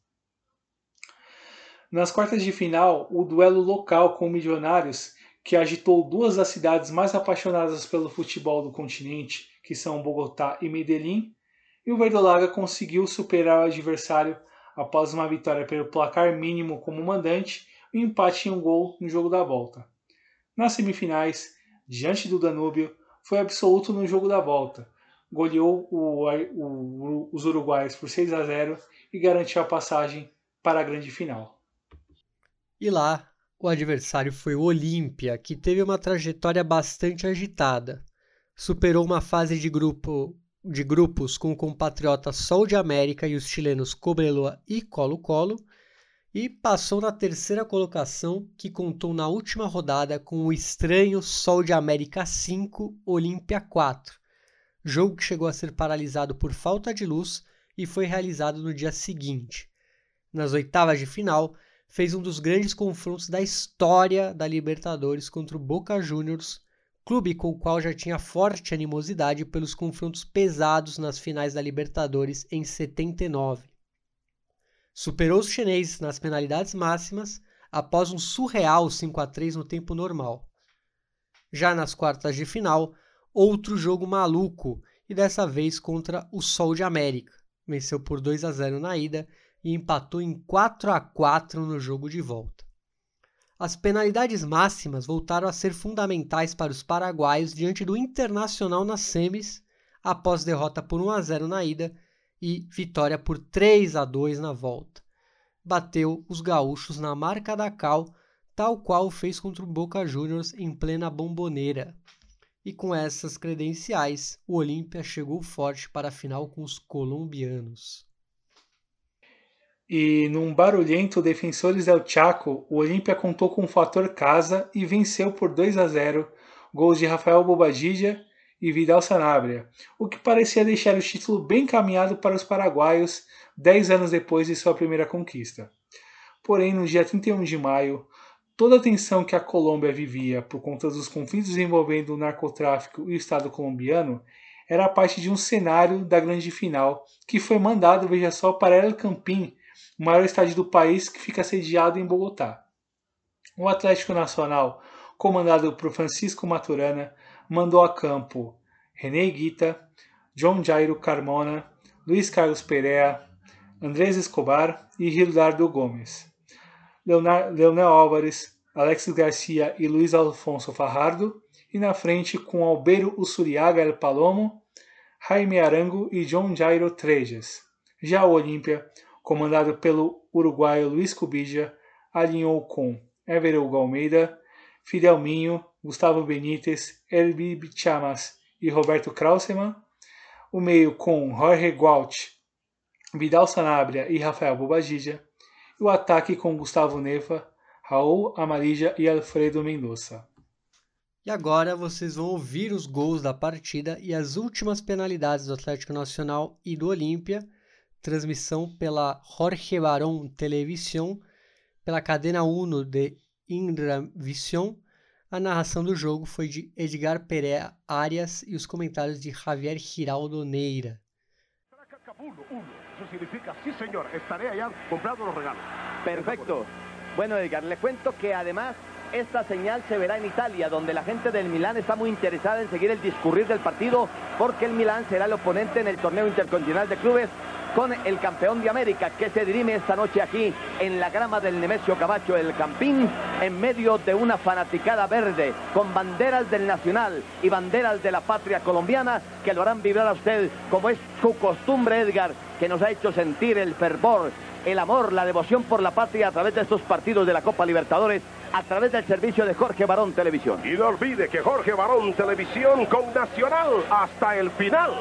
Nas quartas de final, o duelo local com o Milionários que agitou duas das cidades mais apaixonadas pelo futebol do continente, que são Bogotá e Medellín, e o Verdolaga conseguiu superar o adversário após uma vitória pelo placar mínimo como mandante e um empate em um gol no jogo da volta. Nas semifinais, diante do Danúbio, foi absoluto no jogo da volta. Goleou o, o, os uruguaios por 6 a 0 e garantiu a passagem para a grande final. E lá, o adversário foi o Olímpia, que teve uma trajetória bastante agitada. Superou uma fase de, grupo, de grupos com o compatriota Sol de América e os chilenos Cobreloa e Colo-Colo, e passou na terceira colocação, que contou na última rodada com o estranho Sol de América 5, Olímpia 4, jogo que chegou a ser paralisado por falta de luz e foi realizado no dia seguinte. Nas oitavas de final, fez um dos grandes confrontos da história da Libertadores contra o Boca Juniors, clube com o qual já tinha forte animosidade pelos confrontos pesados nas finais da Libertadores em 79. Superou os chineses nas penalidades máximas após um surreal 5 a 3 no tempo normal. Já nas quartas de final, outro jogo maluco e dessa vez contra o Sol de América. Venceu por 2 a 0 na ida e empatou em 4 a 4 no jogo de volta. As penalidades máximas voltaram a ser fundamentais para os paraguaios diante do Internacional nas semis, após derrota por 1 a 0 na ida e vitória por 3 a 2 na volta. Bateu os gaúchos na marca da cal, tal qual fez contra o Boca Juniors em plena bomboneira. E com essas credenciais, o Olímpia chegou forte para a final com os colombianos. E num barulhento Defensores del Chaco, o Olímpia contou com o fator casa e venceu por 2 a 0, gols de Rafael Bobadilla e Vidal Sanabria, o que parecia deixar o título bem caminhado para os paraguaios 10 anos depois de sua primeira conquista. Porém, no dia 31 de maio, toda a tensão que a Colômbia vivia por conta dos conflitos envolvendo o narcotráfico e o Estado colombiano era parte de um cenário da grande final que foi mandado, veja só, para El Campín, o maior estádio do país que fica sediado em Bogotá. O Atlético Nacional, comandado por Francisco Maturana, mandou a campo René Guita, John Jairo Carmona, Luiz Carlos Perea, Andrés Escobar e Gildardo Gomes. Leonel Álvares, Alexis Garcia e Luiz Alfonso Farrardo, e na frente com Albeiro Usuriaga El Palomo, Jaime Arango e John Jairo Trejas. Já o Olímpia comandado pelo uruguaio Luiz Cubija, alinhou com Everett Almeida, Fidel Minho, Gustavo Benítez, Elbi Chamas e Roberto Krausemann, o meio com Jorge Gualt, Vidal Sanabria e Rafael Bobadilla, e o ataque com Gustavo Neva, Raul Amarija e Alfredo Mendonça. E agora vocês vão ouvir os gols da partida e as últimas penalidades do Atlético Nacional e do Olímpia transmissão pela Jorge Barón Televisión, pela cadena 1 de Vision. A narração do jogo foi de Edgar Pereira Arias e os comentários de Javier Giraldo Neira. Perfecto. Bueno, Edgar, le cuento que además esta señal se verá en Italia, donde la gente del Milán está muy interesada en seguir el discurrir del partido, porque el Milán será el oponente en el torneo intercontinental de clubes con el campeón de América que se dirime esta noche aquí en la grama del Nemesio Camacho del Campín en medio de una fanaticada verde con banderas del Nacional y banderas de la patria colombiana que lo harán vibrar a usted como es su costumbre Edgar que nos ha hecho sentir el fervor, el amor, la devoción por la patria a través de estos partidos de la Copa Libertadores a través del servicio de Jorge Barón Televisión. Y no olvide que Jorge Barón Televisión con Nacional hasta el final.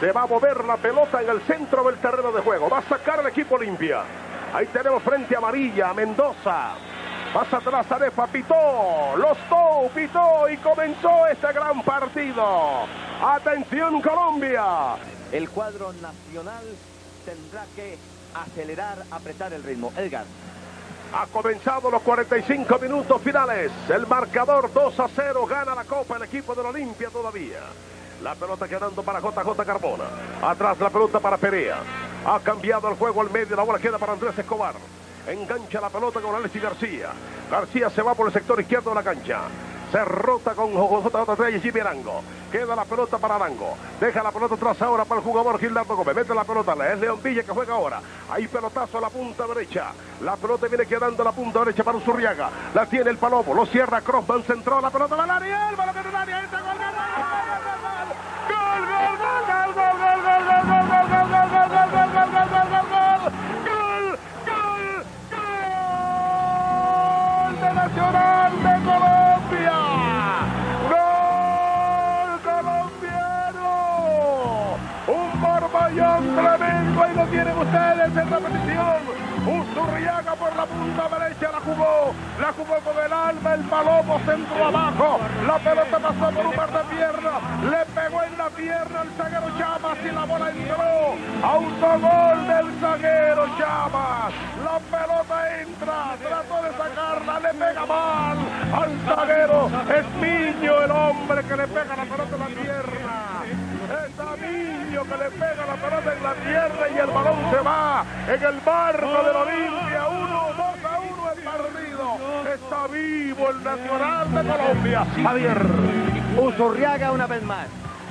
Se va a mover la pelota en el centro del terreno de juego. Va a sacar el equipo limpia. Ahí tenemos frente amarilla a Mendoza. Pasa atrás Arefa, pitó, los to, pitó y comenzó este gran partido. Atención Colombia. El cuadro nacional tendrá que acelerar, apretar el ritmo. Edgar. Ha comenzado los 45 minutos finales. El marcador 2 a 0 gana la Copa el equipo de la Olimpia todavía. La pelota quedando para JJ Carbona. Atrás la pelota para Perea. Ha cambiado el juego al medio. La bola queda para Andrés Escobar. Engancha la pelota con Alexis García. García se va por el sector izquierdo de la cancha. Se rota con JJ y Jimmy Arango. Queda la pelota para Arango. Deja la pelota atrás ahora para el jugador Gildardo Gómez. Mete la pelota. Es León Villa que juega ahora. Hay pelotazo a la punta derecha. La pelota viene quedando a la punta derecha para Zurriaga. La tiene el Palomo. Lo cierra Crossman. Centró la pelota del área. El balón del área. Gol, Un barballón tremendo. Ahí lo tienen ustedes en repetición. Uzurriaga por la punta derecha la jugó. La jugó con el alma. El palomo centro abajo. La pelota pasó por un par de piernas. Le pegó en la pierna al zaguero Chamas y la bola entró. Autogol del zaguero Chamas. La pelota entra. Trató de sacarla. Le pega mal al zaguero. Es Miño el hombre que le pega la pelota en la pierna. Que le pega la pelota en la pierna y el balón se va en el barco de la Olimpia. 1, 2 a 1 el partido. Está vivo el Nacional de Colombia. Javier. Uzurriaga una vez más.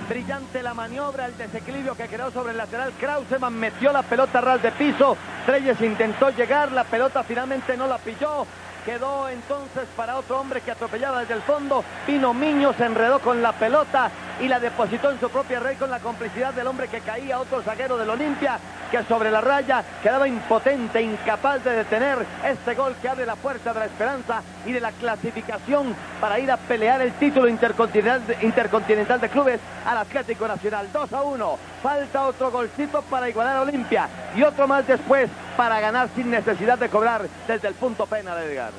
Brillante la maniobra, el desequilibrio que creó sobre el lateral. Krauseman metió la pelota a ras de piso. Treyes intentó llegar, la pelota finalmente no la pilló. Quedó entonces para otro hombre que atropellaba desde el fondo. Pino Miño se enredó con la pelota y la depositó en su propia red con la complicidad del hombre que caía, otro zaguero del Olimpia, que sobre la raya quedaba impotente, incapaz de detener este gol que abre la puerta de la esperanza y de la clasificación para ir a pelear el título intercontinental, intercontinental de clubes al Atlético Nacional. 2 a 1. Falta otro golcito para igualar a Olimpia y otro más después para ganar sin necesidad de cobrar desde el punto pena de Edgar.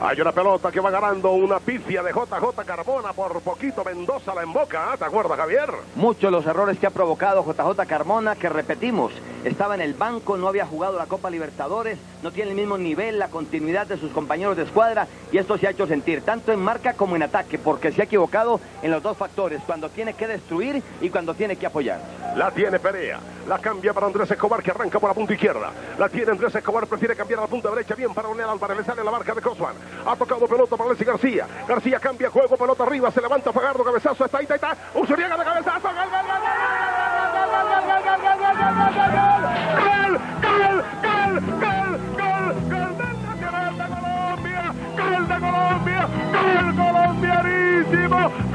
Hay una pelota que va ganando una pifia de JJ Carbona por poquito Mendoza la emboca, ¿ah? ¿te acuerdas Javier? Muchos los errores que ha provocado JJ Carmona, que repetimos, estaba en el banco, no había jugado la Copa Libertadores, no tiene el mismo nivel, la continuidad de sus compañeros de escuadra y esto se ha hecho sentir tanto en marca como en ataque, porque se ha equivocado en los dos factores, cuando tiene que destruir y cuando tiene que apoyar. La tiene Perea, la cambia para Andrés Escobar que arranca por la punta izquierda. La tiene Andrés Escobar, prefiere cambiar a la punta derecha, bien para Leonel Álvarez, le sale la marca de Cosman. Ha tocado pelota para Alexis García. García cambia juego, pelota arriba, se levanta Fagardo, cabezazo, está ahí, está ahí, está. De cabezazo, gol, gol, gol, gol, gol, gol, gol, gol, gol, gol, gol, gol, gol, gol, gol, gol gol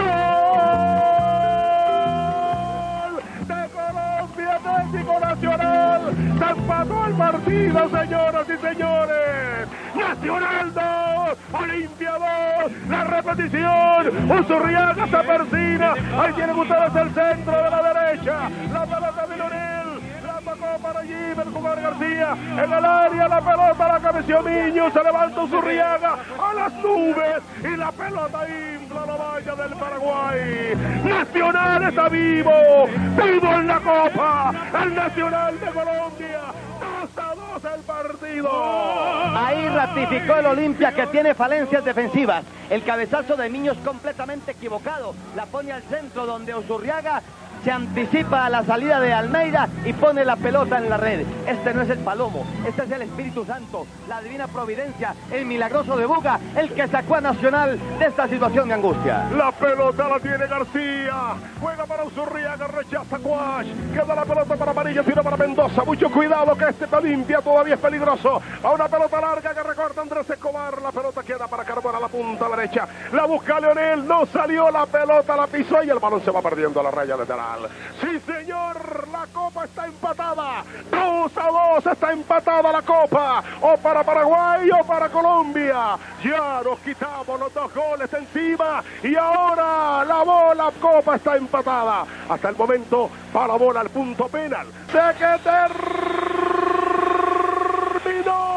Nacional, se empató el partido, señoras y señores, Nacional 2, Olimpia 2, la repetición, Uzurriaga se persina, ahí tienen ustedes el centro de la derecha, la pelota de Lionel, la tocó para allí, el jugador García, en el área la pelota la cabeció Miño, se levanta Uzurriaga a las nubes y la pelota infla la valla del Paraguay, Nacional está vivo, vivo en la Copa, el Nacional de Colombia, 2 a 2 el partido. Ahí ratificó el Olimpia que tiene falencias defensivas. El cabezazo de Miño es completamente equivocado. La pone al centro donde Osurriaga se anticipa a la salida de Almeida y pone la pelota en la red. Este no es el Palomo, este es el Espíritu Santo, la divina providencia, el milagroso de Buga, el que sacó a Nacional de esta situación de angustia. La pelota la tiene García. Juega para Usurriaga, rechaza Cuash. Queda la pelota para Amarilla, tira para Mendoza. Mucho cuidado que este está limpia, todavía es peligroso. A una pelota larga que recorta Andrés Escobar. La pelota queda para Carbona a la punta derecha. La busca Leonel, no salió la pelota, la pisó y el balón se va perdiendo a la raya lateral. Sí, señor, la copa está empatada. Dos a dos está empatada la copa. O para Paraguay o para Colombia. Ya nos quitamos los dos goles encima y ahora la bola copa está empatada. Hasta el momento va la bola al punto penal. De que terminó.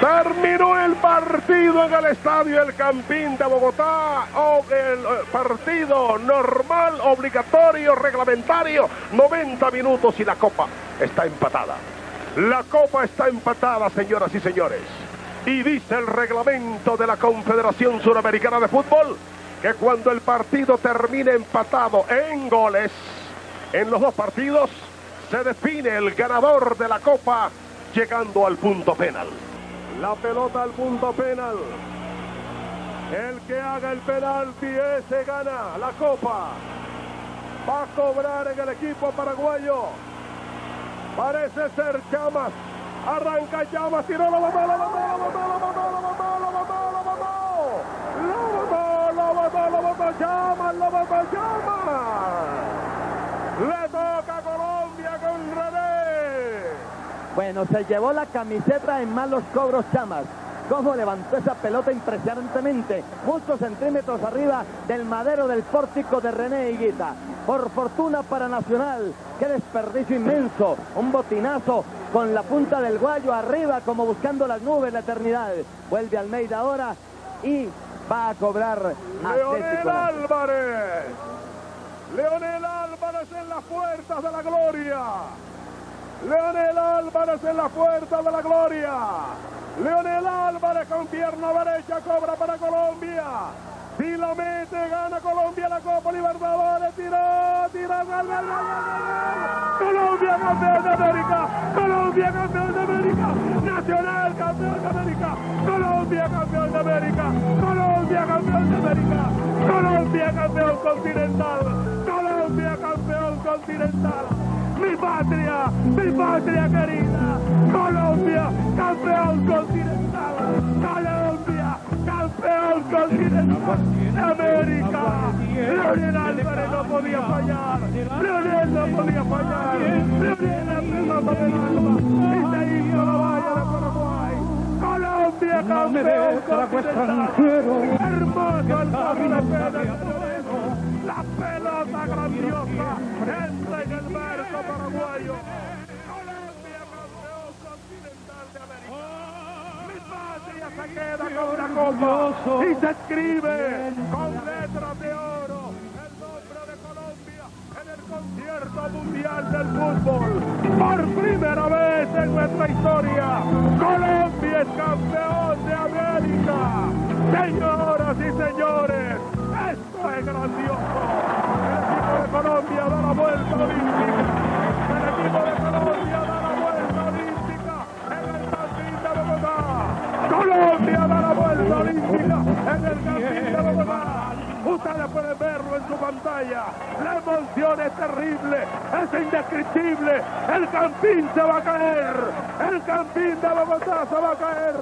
Terminó el partido en el estadio El Campín de Bogotá. O el eh, partido normal, obligatorio, reglamentario. 90 minutos y la copa está empatada. La copa está empatada, señoras y señores. Y dice el reglamento de la Confederación Suramericana de Fútbol que cuando el partido termine empatado en goles, en los dos partidos, se define el ganador de la copa llegando al punto penal. La pelota al punto penal. El que haga el penalti, ese gana la copa. Va a cobrar en el equipo paraguayo. Parece ser Chamas. Arranca Chamas, tiró la botó, la botó, la botó, la botó, la botó, la botó, la botó. La la botó, la botó Chamas. Le toca a Colombia con René. Bueno, se llevó la camiseta en malos cobros Chamas. Cómo levantó esa pelota impresionantemente, muchos centímetros arriba del madero del pórtico de René Higuita. Por fortuna para Nacional, qué desperdicio inmenso, un botinazo con la punta del guayo arriba como buscando las nubes la eternidad. Vuelve Almeida ahora y va a cobrar Leonel Atlético Nacional. Álvarez. Leonel Álvarez en las puertas de la gloria. Leonel Álvarez en las puertas de la gloria. Leonel Álvarez con pierna derecha cobra para Colombia. Si lo mete, gana Colombia la Copa Libertadores. Tiró, tiró, gol, gol. Colombia campeón de América. Colombia campeón de América. Nacional campeón de América. Colombia campeón de América. Colombia campeón de América. Colombia campeón continental. Colombia campeón continental. Mi patria, mi patria querida. Colombia, campeón continental. Colombia, campeón continental. América. Leonel Álvarez no podía fallar. Leonel no podía fallar. Leonel pelota del alma. Y la valla de Paraguay. Colombia, campeón continental. Hermoso el paso de Pérez. La pelota grandiosa entra en el marco paraguayo. Colombia campeón continental de América. Mi patria se queda con una copa y se escribe con letras de oro el nombre de Colombia en el concierto mundial del fútbol. Por primera vez en nuestra historia, Colombia es campeón de América. Señoras y señores, esto es grandioso. Colombia da la vuelta olímpica. El equipo de Colombia da la vuelta olímpica en el Campín de Bogotá. Colombia da la vuelta olímpica en el Campín de Bogotá. Ustedes pueden verlo en su pantalla. La emoción es terrible, es indescriptible. El Campín se va a caer. El Campín de Bogotá se va a caer.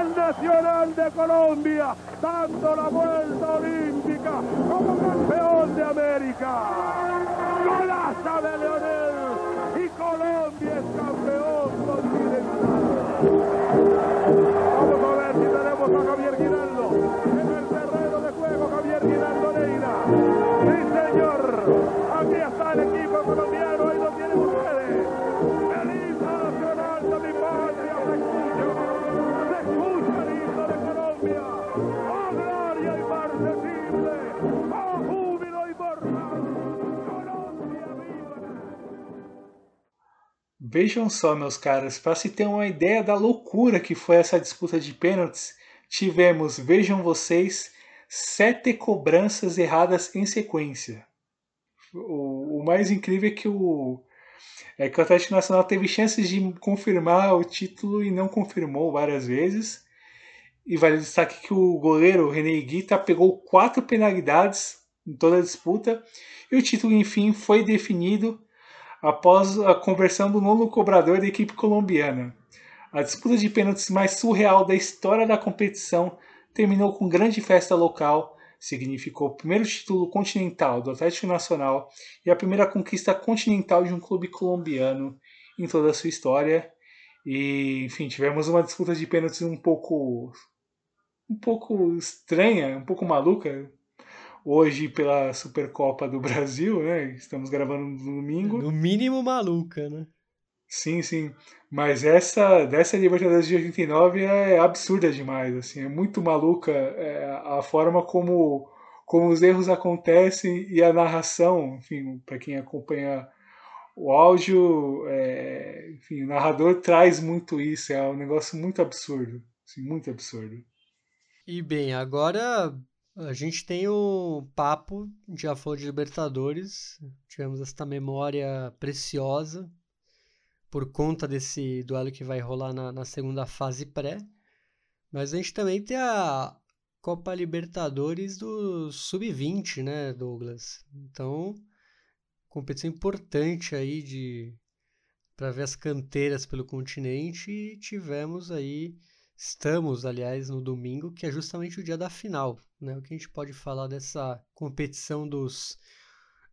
El Nacional de Colombia dando la vuelta olímpica como campeón América. Golaza de Leonel y Colombia es campeón continental. Vamos a ver si tenemos a Javier Giraldo Vejam só, meus caras, para se ter uma ideia da loucura que foi essa disputa de pênaltis, tivemos, vejam vocês, sete cobranças erradas em sequência. O, o mais incrível é que o, é que o Atlético Nacional teve chances de confirmar o título e não confirmou várias vezes. E vale destaque que o goleiro René Guita pegou quatro penalidades em toda a disputa e o título, enfim, foi definido após a conversão do nono cobrador da equipe colombiana. A disputa de pênaltis mais surreal da história da competição terminou com grande festa local, significou o primeiro título continental do Atlético Nacional e a primeira conquista continental de um clube colombiano em toda a sua história. E, enfim, tivemos uma disputa de pênaltis um pouco um pouco estranha, um pouco maluca, hoje pela Supercopa do Brasil, né? Estamos gravando no domingo. No mínimo maluca, né? Sim, sim. Mas essa dessa Libertadores de 89 é absurda demais, assim, é muito maluca é, a forma como como os erros acontecem e a narração, enfim, para quem acompanha o áudio, é, enfim, o narrador traz muito isso, é um negócio muito absurdo, assim, muito absurdo. E bem, agora a gente tem o papo, já falou de Libertadores, tivemos esta memória preciosa por conta desse duelo que vai rolar na, na segunda fase pré. Mas a gente também tem a Copa Libertadores do Sub-20, né, Douglas? Então, competição importante aí de para ver as canteiras pelo continente e tivemos aí Estamos, aliás, no domingo, que é justamente o dia da final. Né? O que a gente pode falar dessa competição dos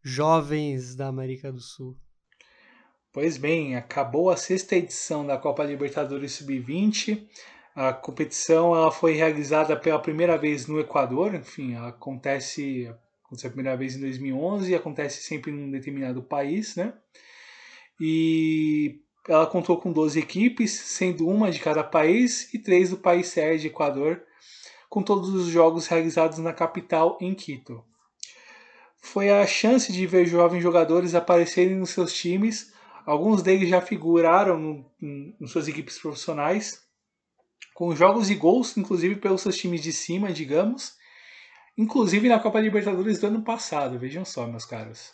jovens da América do Sul? Pois bem, acabou a sexta edição da Copa Libertadores Sub-20. A competição ela foi realizada pela primeira vez no Equador. Enfim, ela acontece, acontece a primeira vez em 2011 e acontece sempre em um determinado país, né? E ela contou com 12 equipes, sendo uma de cada país e três do país sede, Equador, com todos os jogos realizados na capital, em Quito. Foi a chance de ver jovens jogadores aparecerem nos seus times, alguns deles já figuraram no, em suas equipes profissionais, com jogos e gols, inclusive pelos seus times de cima, digamos, inclusive na Copa Libertadores do ano passado, vejam só, meus caros.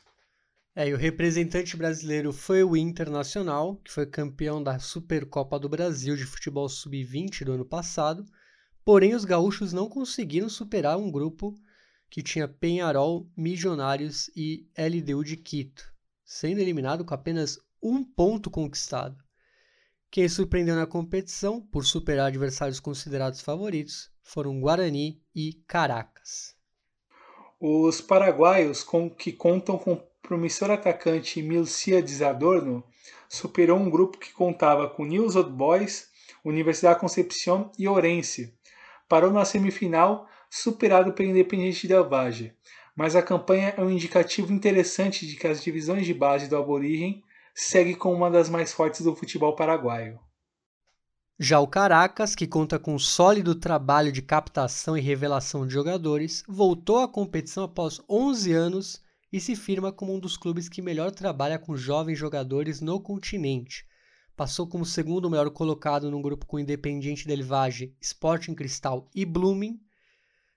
É, e o representante brasileiro foi o Internacional, que foi campeão da Supercopa do Brasil de futebol sub-20 do ano passado. Porém, os gaúchos não conseguiram superar um grupo que tinha Penharol, Milionários e LDU de Quito, sendo eliminado com apenas um ponto conquistado. Quem surpreendeu na competição, por superar adversários considerados favoritos, foram Guarani e Caracas. Os paraguaios, com, que contam com promissor atacante Milciades Adorno superou um grupo que contava com News Old Boys, Universidade Concepción e Orense. Parou na semifinal, superado pelo Independiente Del Valle. Mas a campanha é um indicativo interessante de que as divisões de base do Aborigen segue com uma das mais fortes do futebol paraguaio. Já o Caracas, que conta com um sólido trabalho de captação e revelação de jogadores, voltou à competição após 11 anos e se firma como um dos clubes que melhor trabalha com jovens jogadores no continente. Passou como segundo melhor colocado num grupo com Independiente del Valle, Sporting Cristal e Blooming.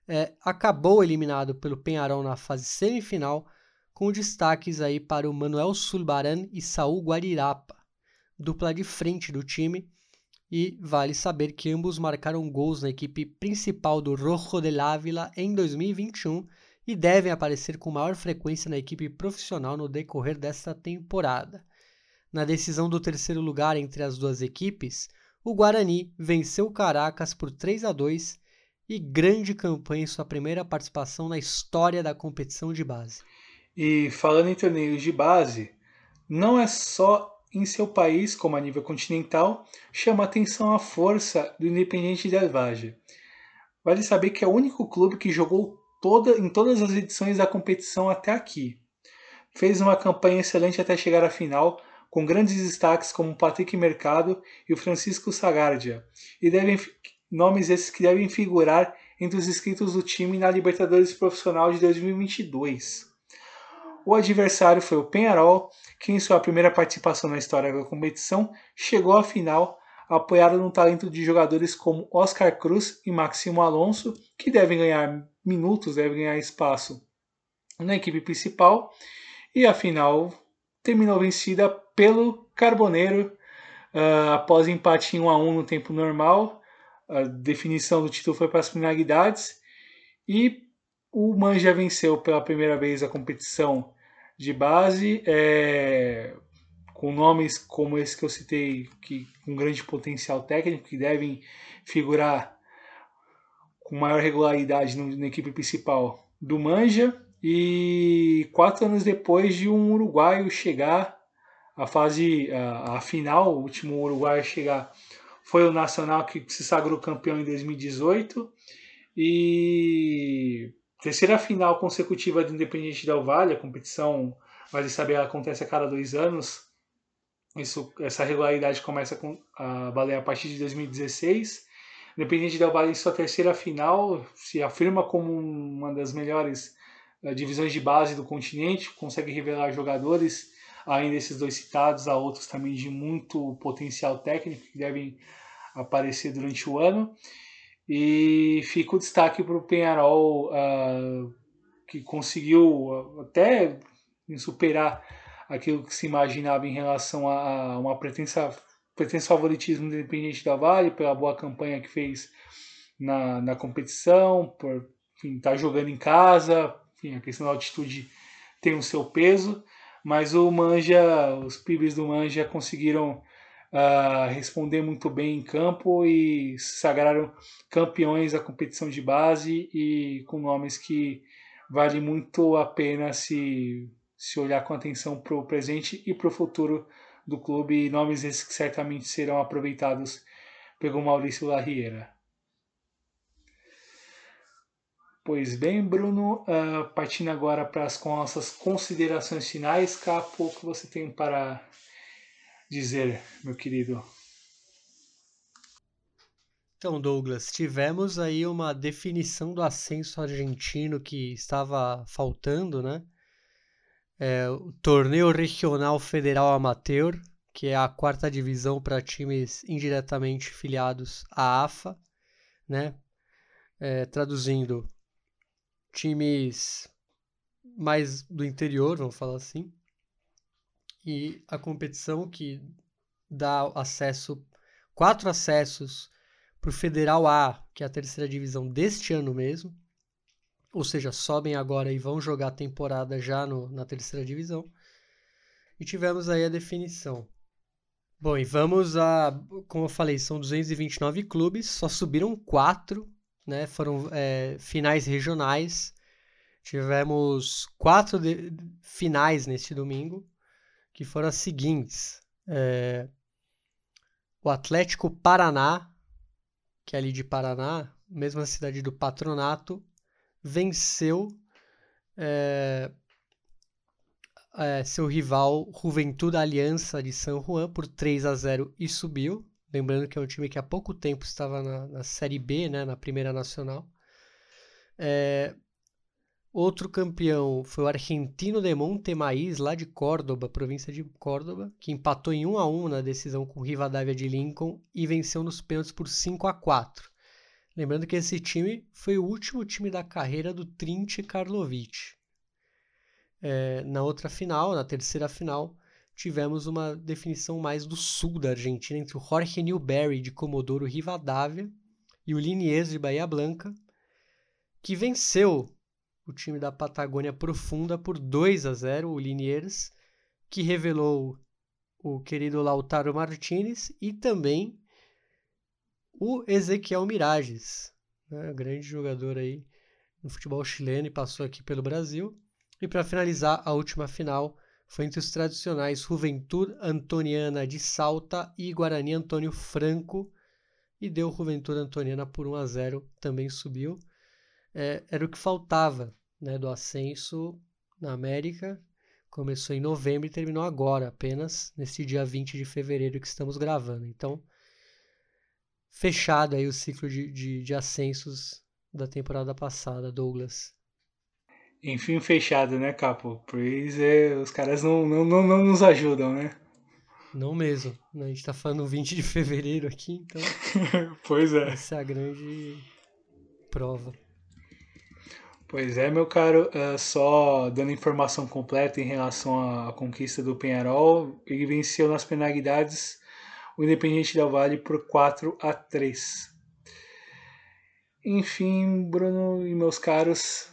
É, acabou eliminado pelo Penharol na fase semifinal, com destaques aí para o Manuel Sulbaran e Saul Guarirapa, dupla de frente do time. E vale saber que ambos marcaram gols na equipe principal do Rojo de Ávila em 2021 e devem aparecer com maior frequência na equipe profissional no decorrer desta temporada. Na decisão do terceiro lugar entre as duas equipes, o Guarani venceu Caracas por 3 a 2 e grande campanha em sua primeira participação na história da competição de base. E falando em torneios de base, não é só em seu país, como a nível continental, chama atenção a força do Independiente Del Valle. Vale saber que é o único clube que jogou toda, em todas as edições da competição até aqui. Fez uma campanha excelente até chegar à final, com grandes destaques como Patrick Mercado e o Francisco Sagardia, e devem, nomes esses que devem figurar entre os inscritos do time na Libertadores Profissional de 2022. O adversário foi o Penharol, que em sua primeira participação na história da competição chegou à final apoiado no talento de jogadores como Oscar Cruz e Maximo Alonso, que devem ganhar minutos, devem ganhar espaço na equipe principal. E a final terminou vencida pelo Carboneiro uh, após empate em 1 a 1 no tempo normal. A definição do título foi para as penalidades e o Manja venceu pela primeira vez a competição de base, é, com nomes como esse que eu citei, que com grande potencial técnico, que devem figurar com maior regularidade no, na equipe principal do Manja. E quatro anos depois de um uruguaio chegar à fase, a, final, o último uruguaio chegar foi o Nacional que se sagrou campeão em 2018 e terceira final consecutiva do Independente Del Valle, a competição, vai saber, acontece a cada dois anos. Isso, essa regularidade começa a valer a partir de 2016. Independente Del Valle, em sua terceira final, se afirma como uma das melhores uh, divisões de base do continente, consegue revelar jogadores, além desses dois citados, há outros também de muito potencial técnico que devem aparecer durante o ano. E fica o destaque para o Penharol, uh, que conseguiu até superar aquilo que se imaginava em relação a, uma pretensa, pretenso favoritismo Independente da Vale, pela boa campanha que fez na, na competição, por estar tá jogando em casa, enfim, a questão da altitude tem o seu peso, mas o Manja, os pibes do Manja conseguiram uh, responder muito bem em campo e se sagraram campeões da competição de base e com nomes que vale muito a pena se, se olhar com atenção para o presente e para o futuro do clube, nomes esses que certamente serão aproveitados pelo Maurício Larriera. Pois bem, Bruno, uh, partindo agora para as nossas considerações finais, Capo, o que você tem para dizer, meu querido? Então, Douglas, tivemos aí uma definição do ascenso argentino que estava faltando, né? É, o Torneio Regional Federal Amateur, que é a quarta divisão para times indiretamente filiados à AFA, né? É, traduzindo, times mais do interior, vamos falar assim, e a competição que dá acesso, quatro acessos para o Federal A, que é a terceira divisão deste ano mesmo, ou seja, sobem agora e vão jogar a temporada já no, na terceira divisão. E tivemos aí a definição. Bom, e vamos a, como eu falei, são 229 clubes, só subiram quatro, né? Foram é, finais regionais. Tivemos quatro de, finais neste domingo que foram as seguintes. É, o Atlético Paraná, que é ali de Paraná, mesma cidade do Patronato, venceu é, é, seu rival Juventude Aliança de São Juan por 3 a 0 e subiu. Lembrando que é um time que há pouco tempo estava na, na Série B, né, na Primeira Nacional. É, Outro campeão foi o Argentino de Montemaíz, lá de Córdoba, província de Córdoba, que empatou em 1 a 1 na decisão com Rivadavia de Lincoln e venceu nos pênaltis por 5 a 4. Lembrando que esse time foi o último time da carreira do Trinche Karlovic. É, na outra final, na terceira final, tivemos uma definição mais do sul da Argentina entre o Jorge Newberry de Comodoro Rivadavia e o Liniers de Bahia Blanca, que venceu o time da Patagônia Profunda por 2 a 0, o Liniers, que revelou o querido Lautaro Martinez e também o Ezequiel Mirages, né, grande jogador aí no futebol chileno e passou aqui pelo Brasil. E para finalizar, a última final foi entre os tradicionais Juventude Antoniana de Salta e Guarani Antônio Franco e deu Juventude Antoniana por 1 a 0, também subiu é, era o que faltava né, do ascenso na América. Começou em novembro e terminou agora, apenas nesse dia 20 de fevereiro que estamos gravando. Então, fechado aí o ciclo de, de, de ascensos da temporada passada, Douglas. Enfim, fechado, né, Capo? Pois é, os caras não, não, não, não nos ajudam, né? Não mesmo. A gente tá falando 20 de fevereiro aqui, então. pois é. Essa é a grande prova. Pois é, meu caro, uh, só dando informação completa em relação à conquista do Penharol, ele venceu nas penalidades o Independente Del Vale por 4 a 3. Enfim, Bruno e meus caros,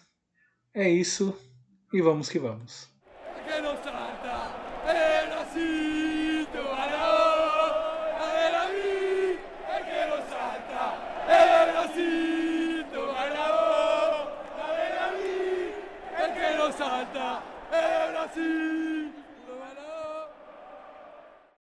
é isso e vamos que vamos.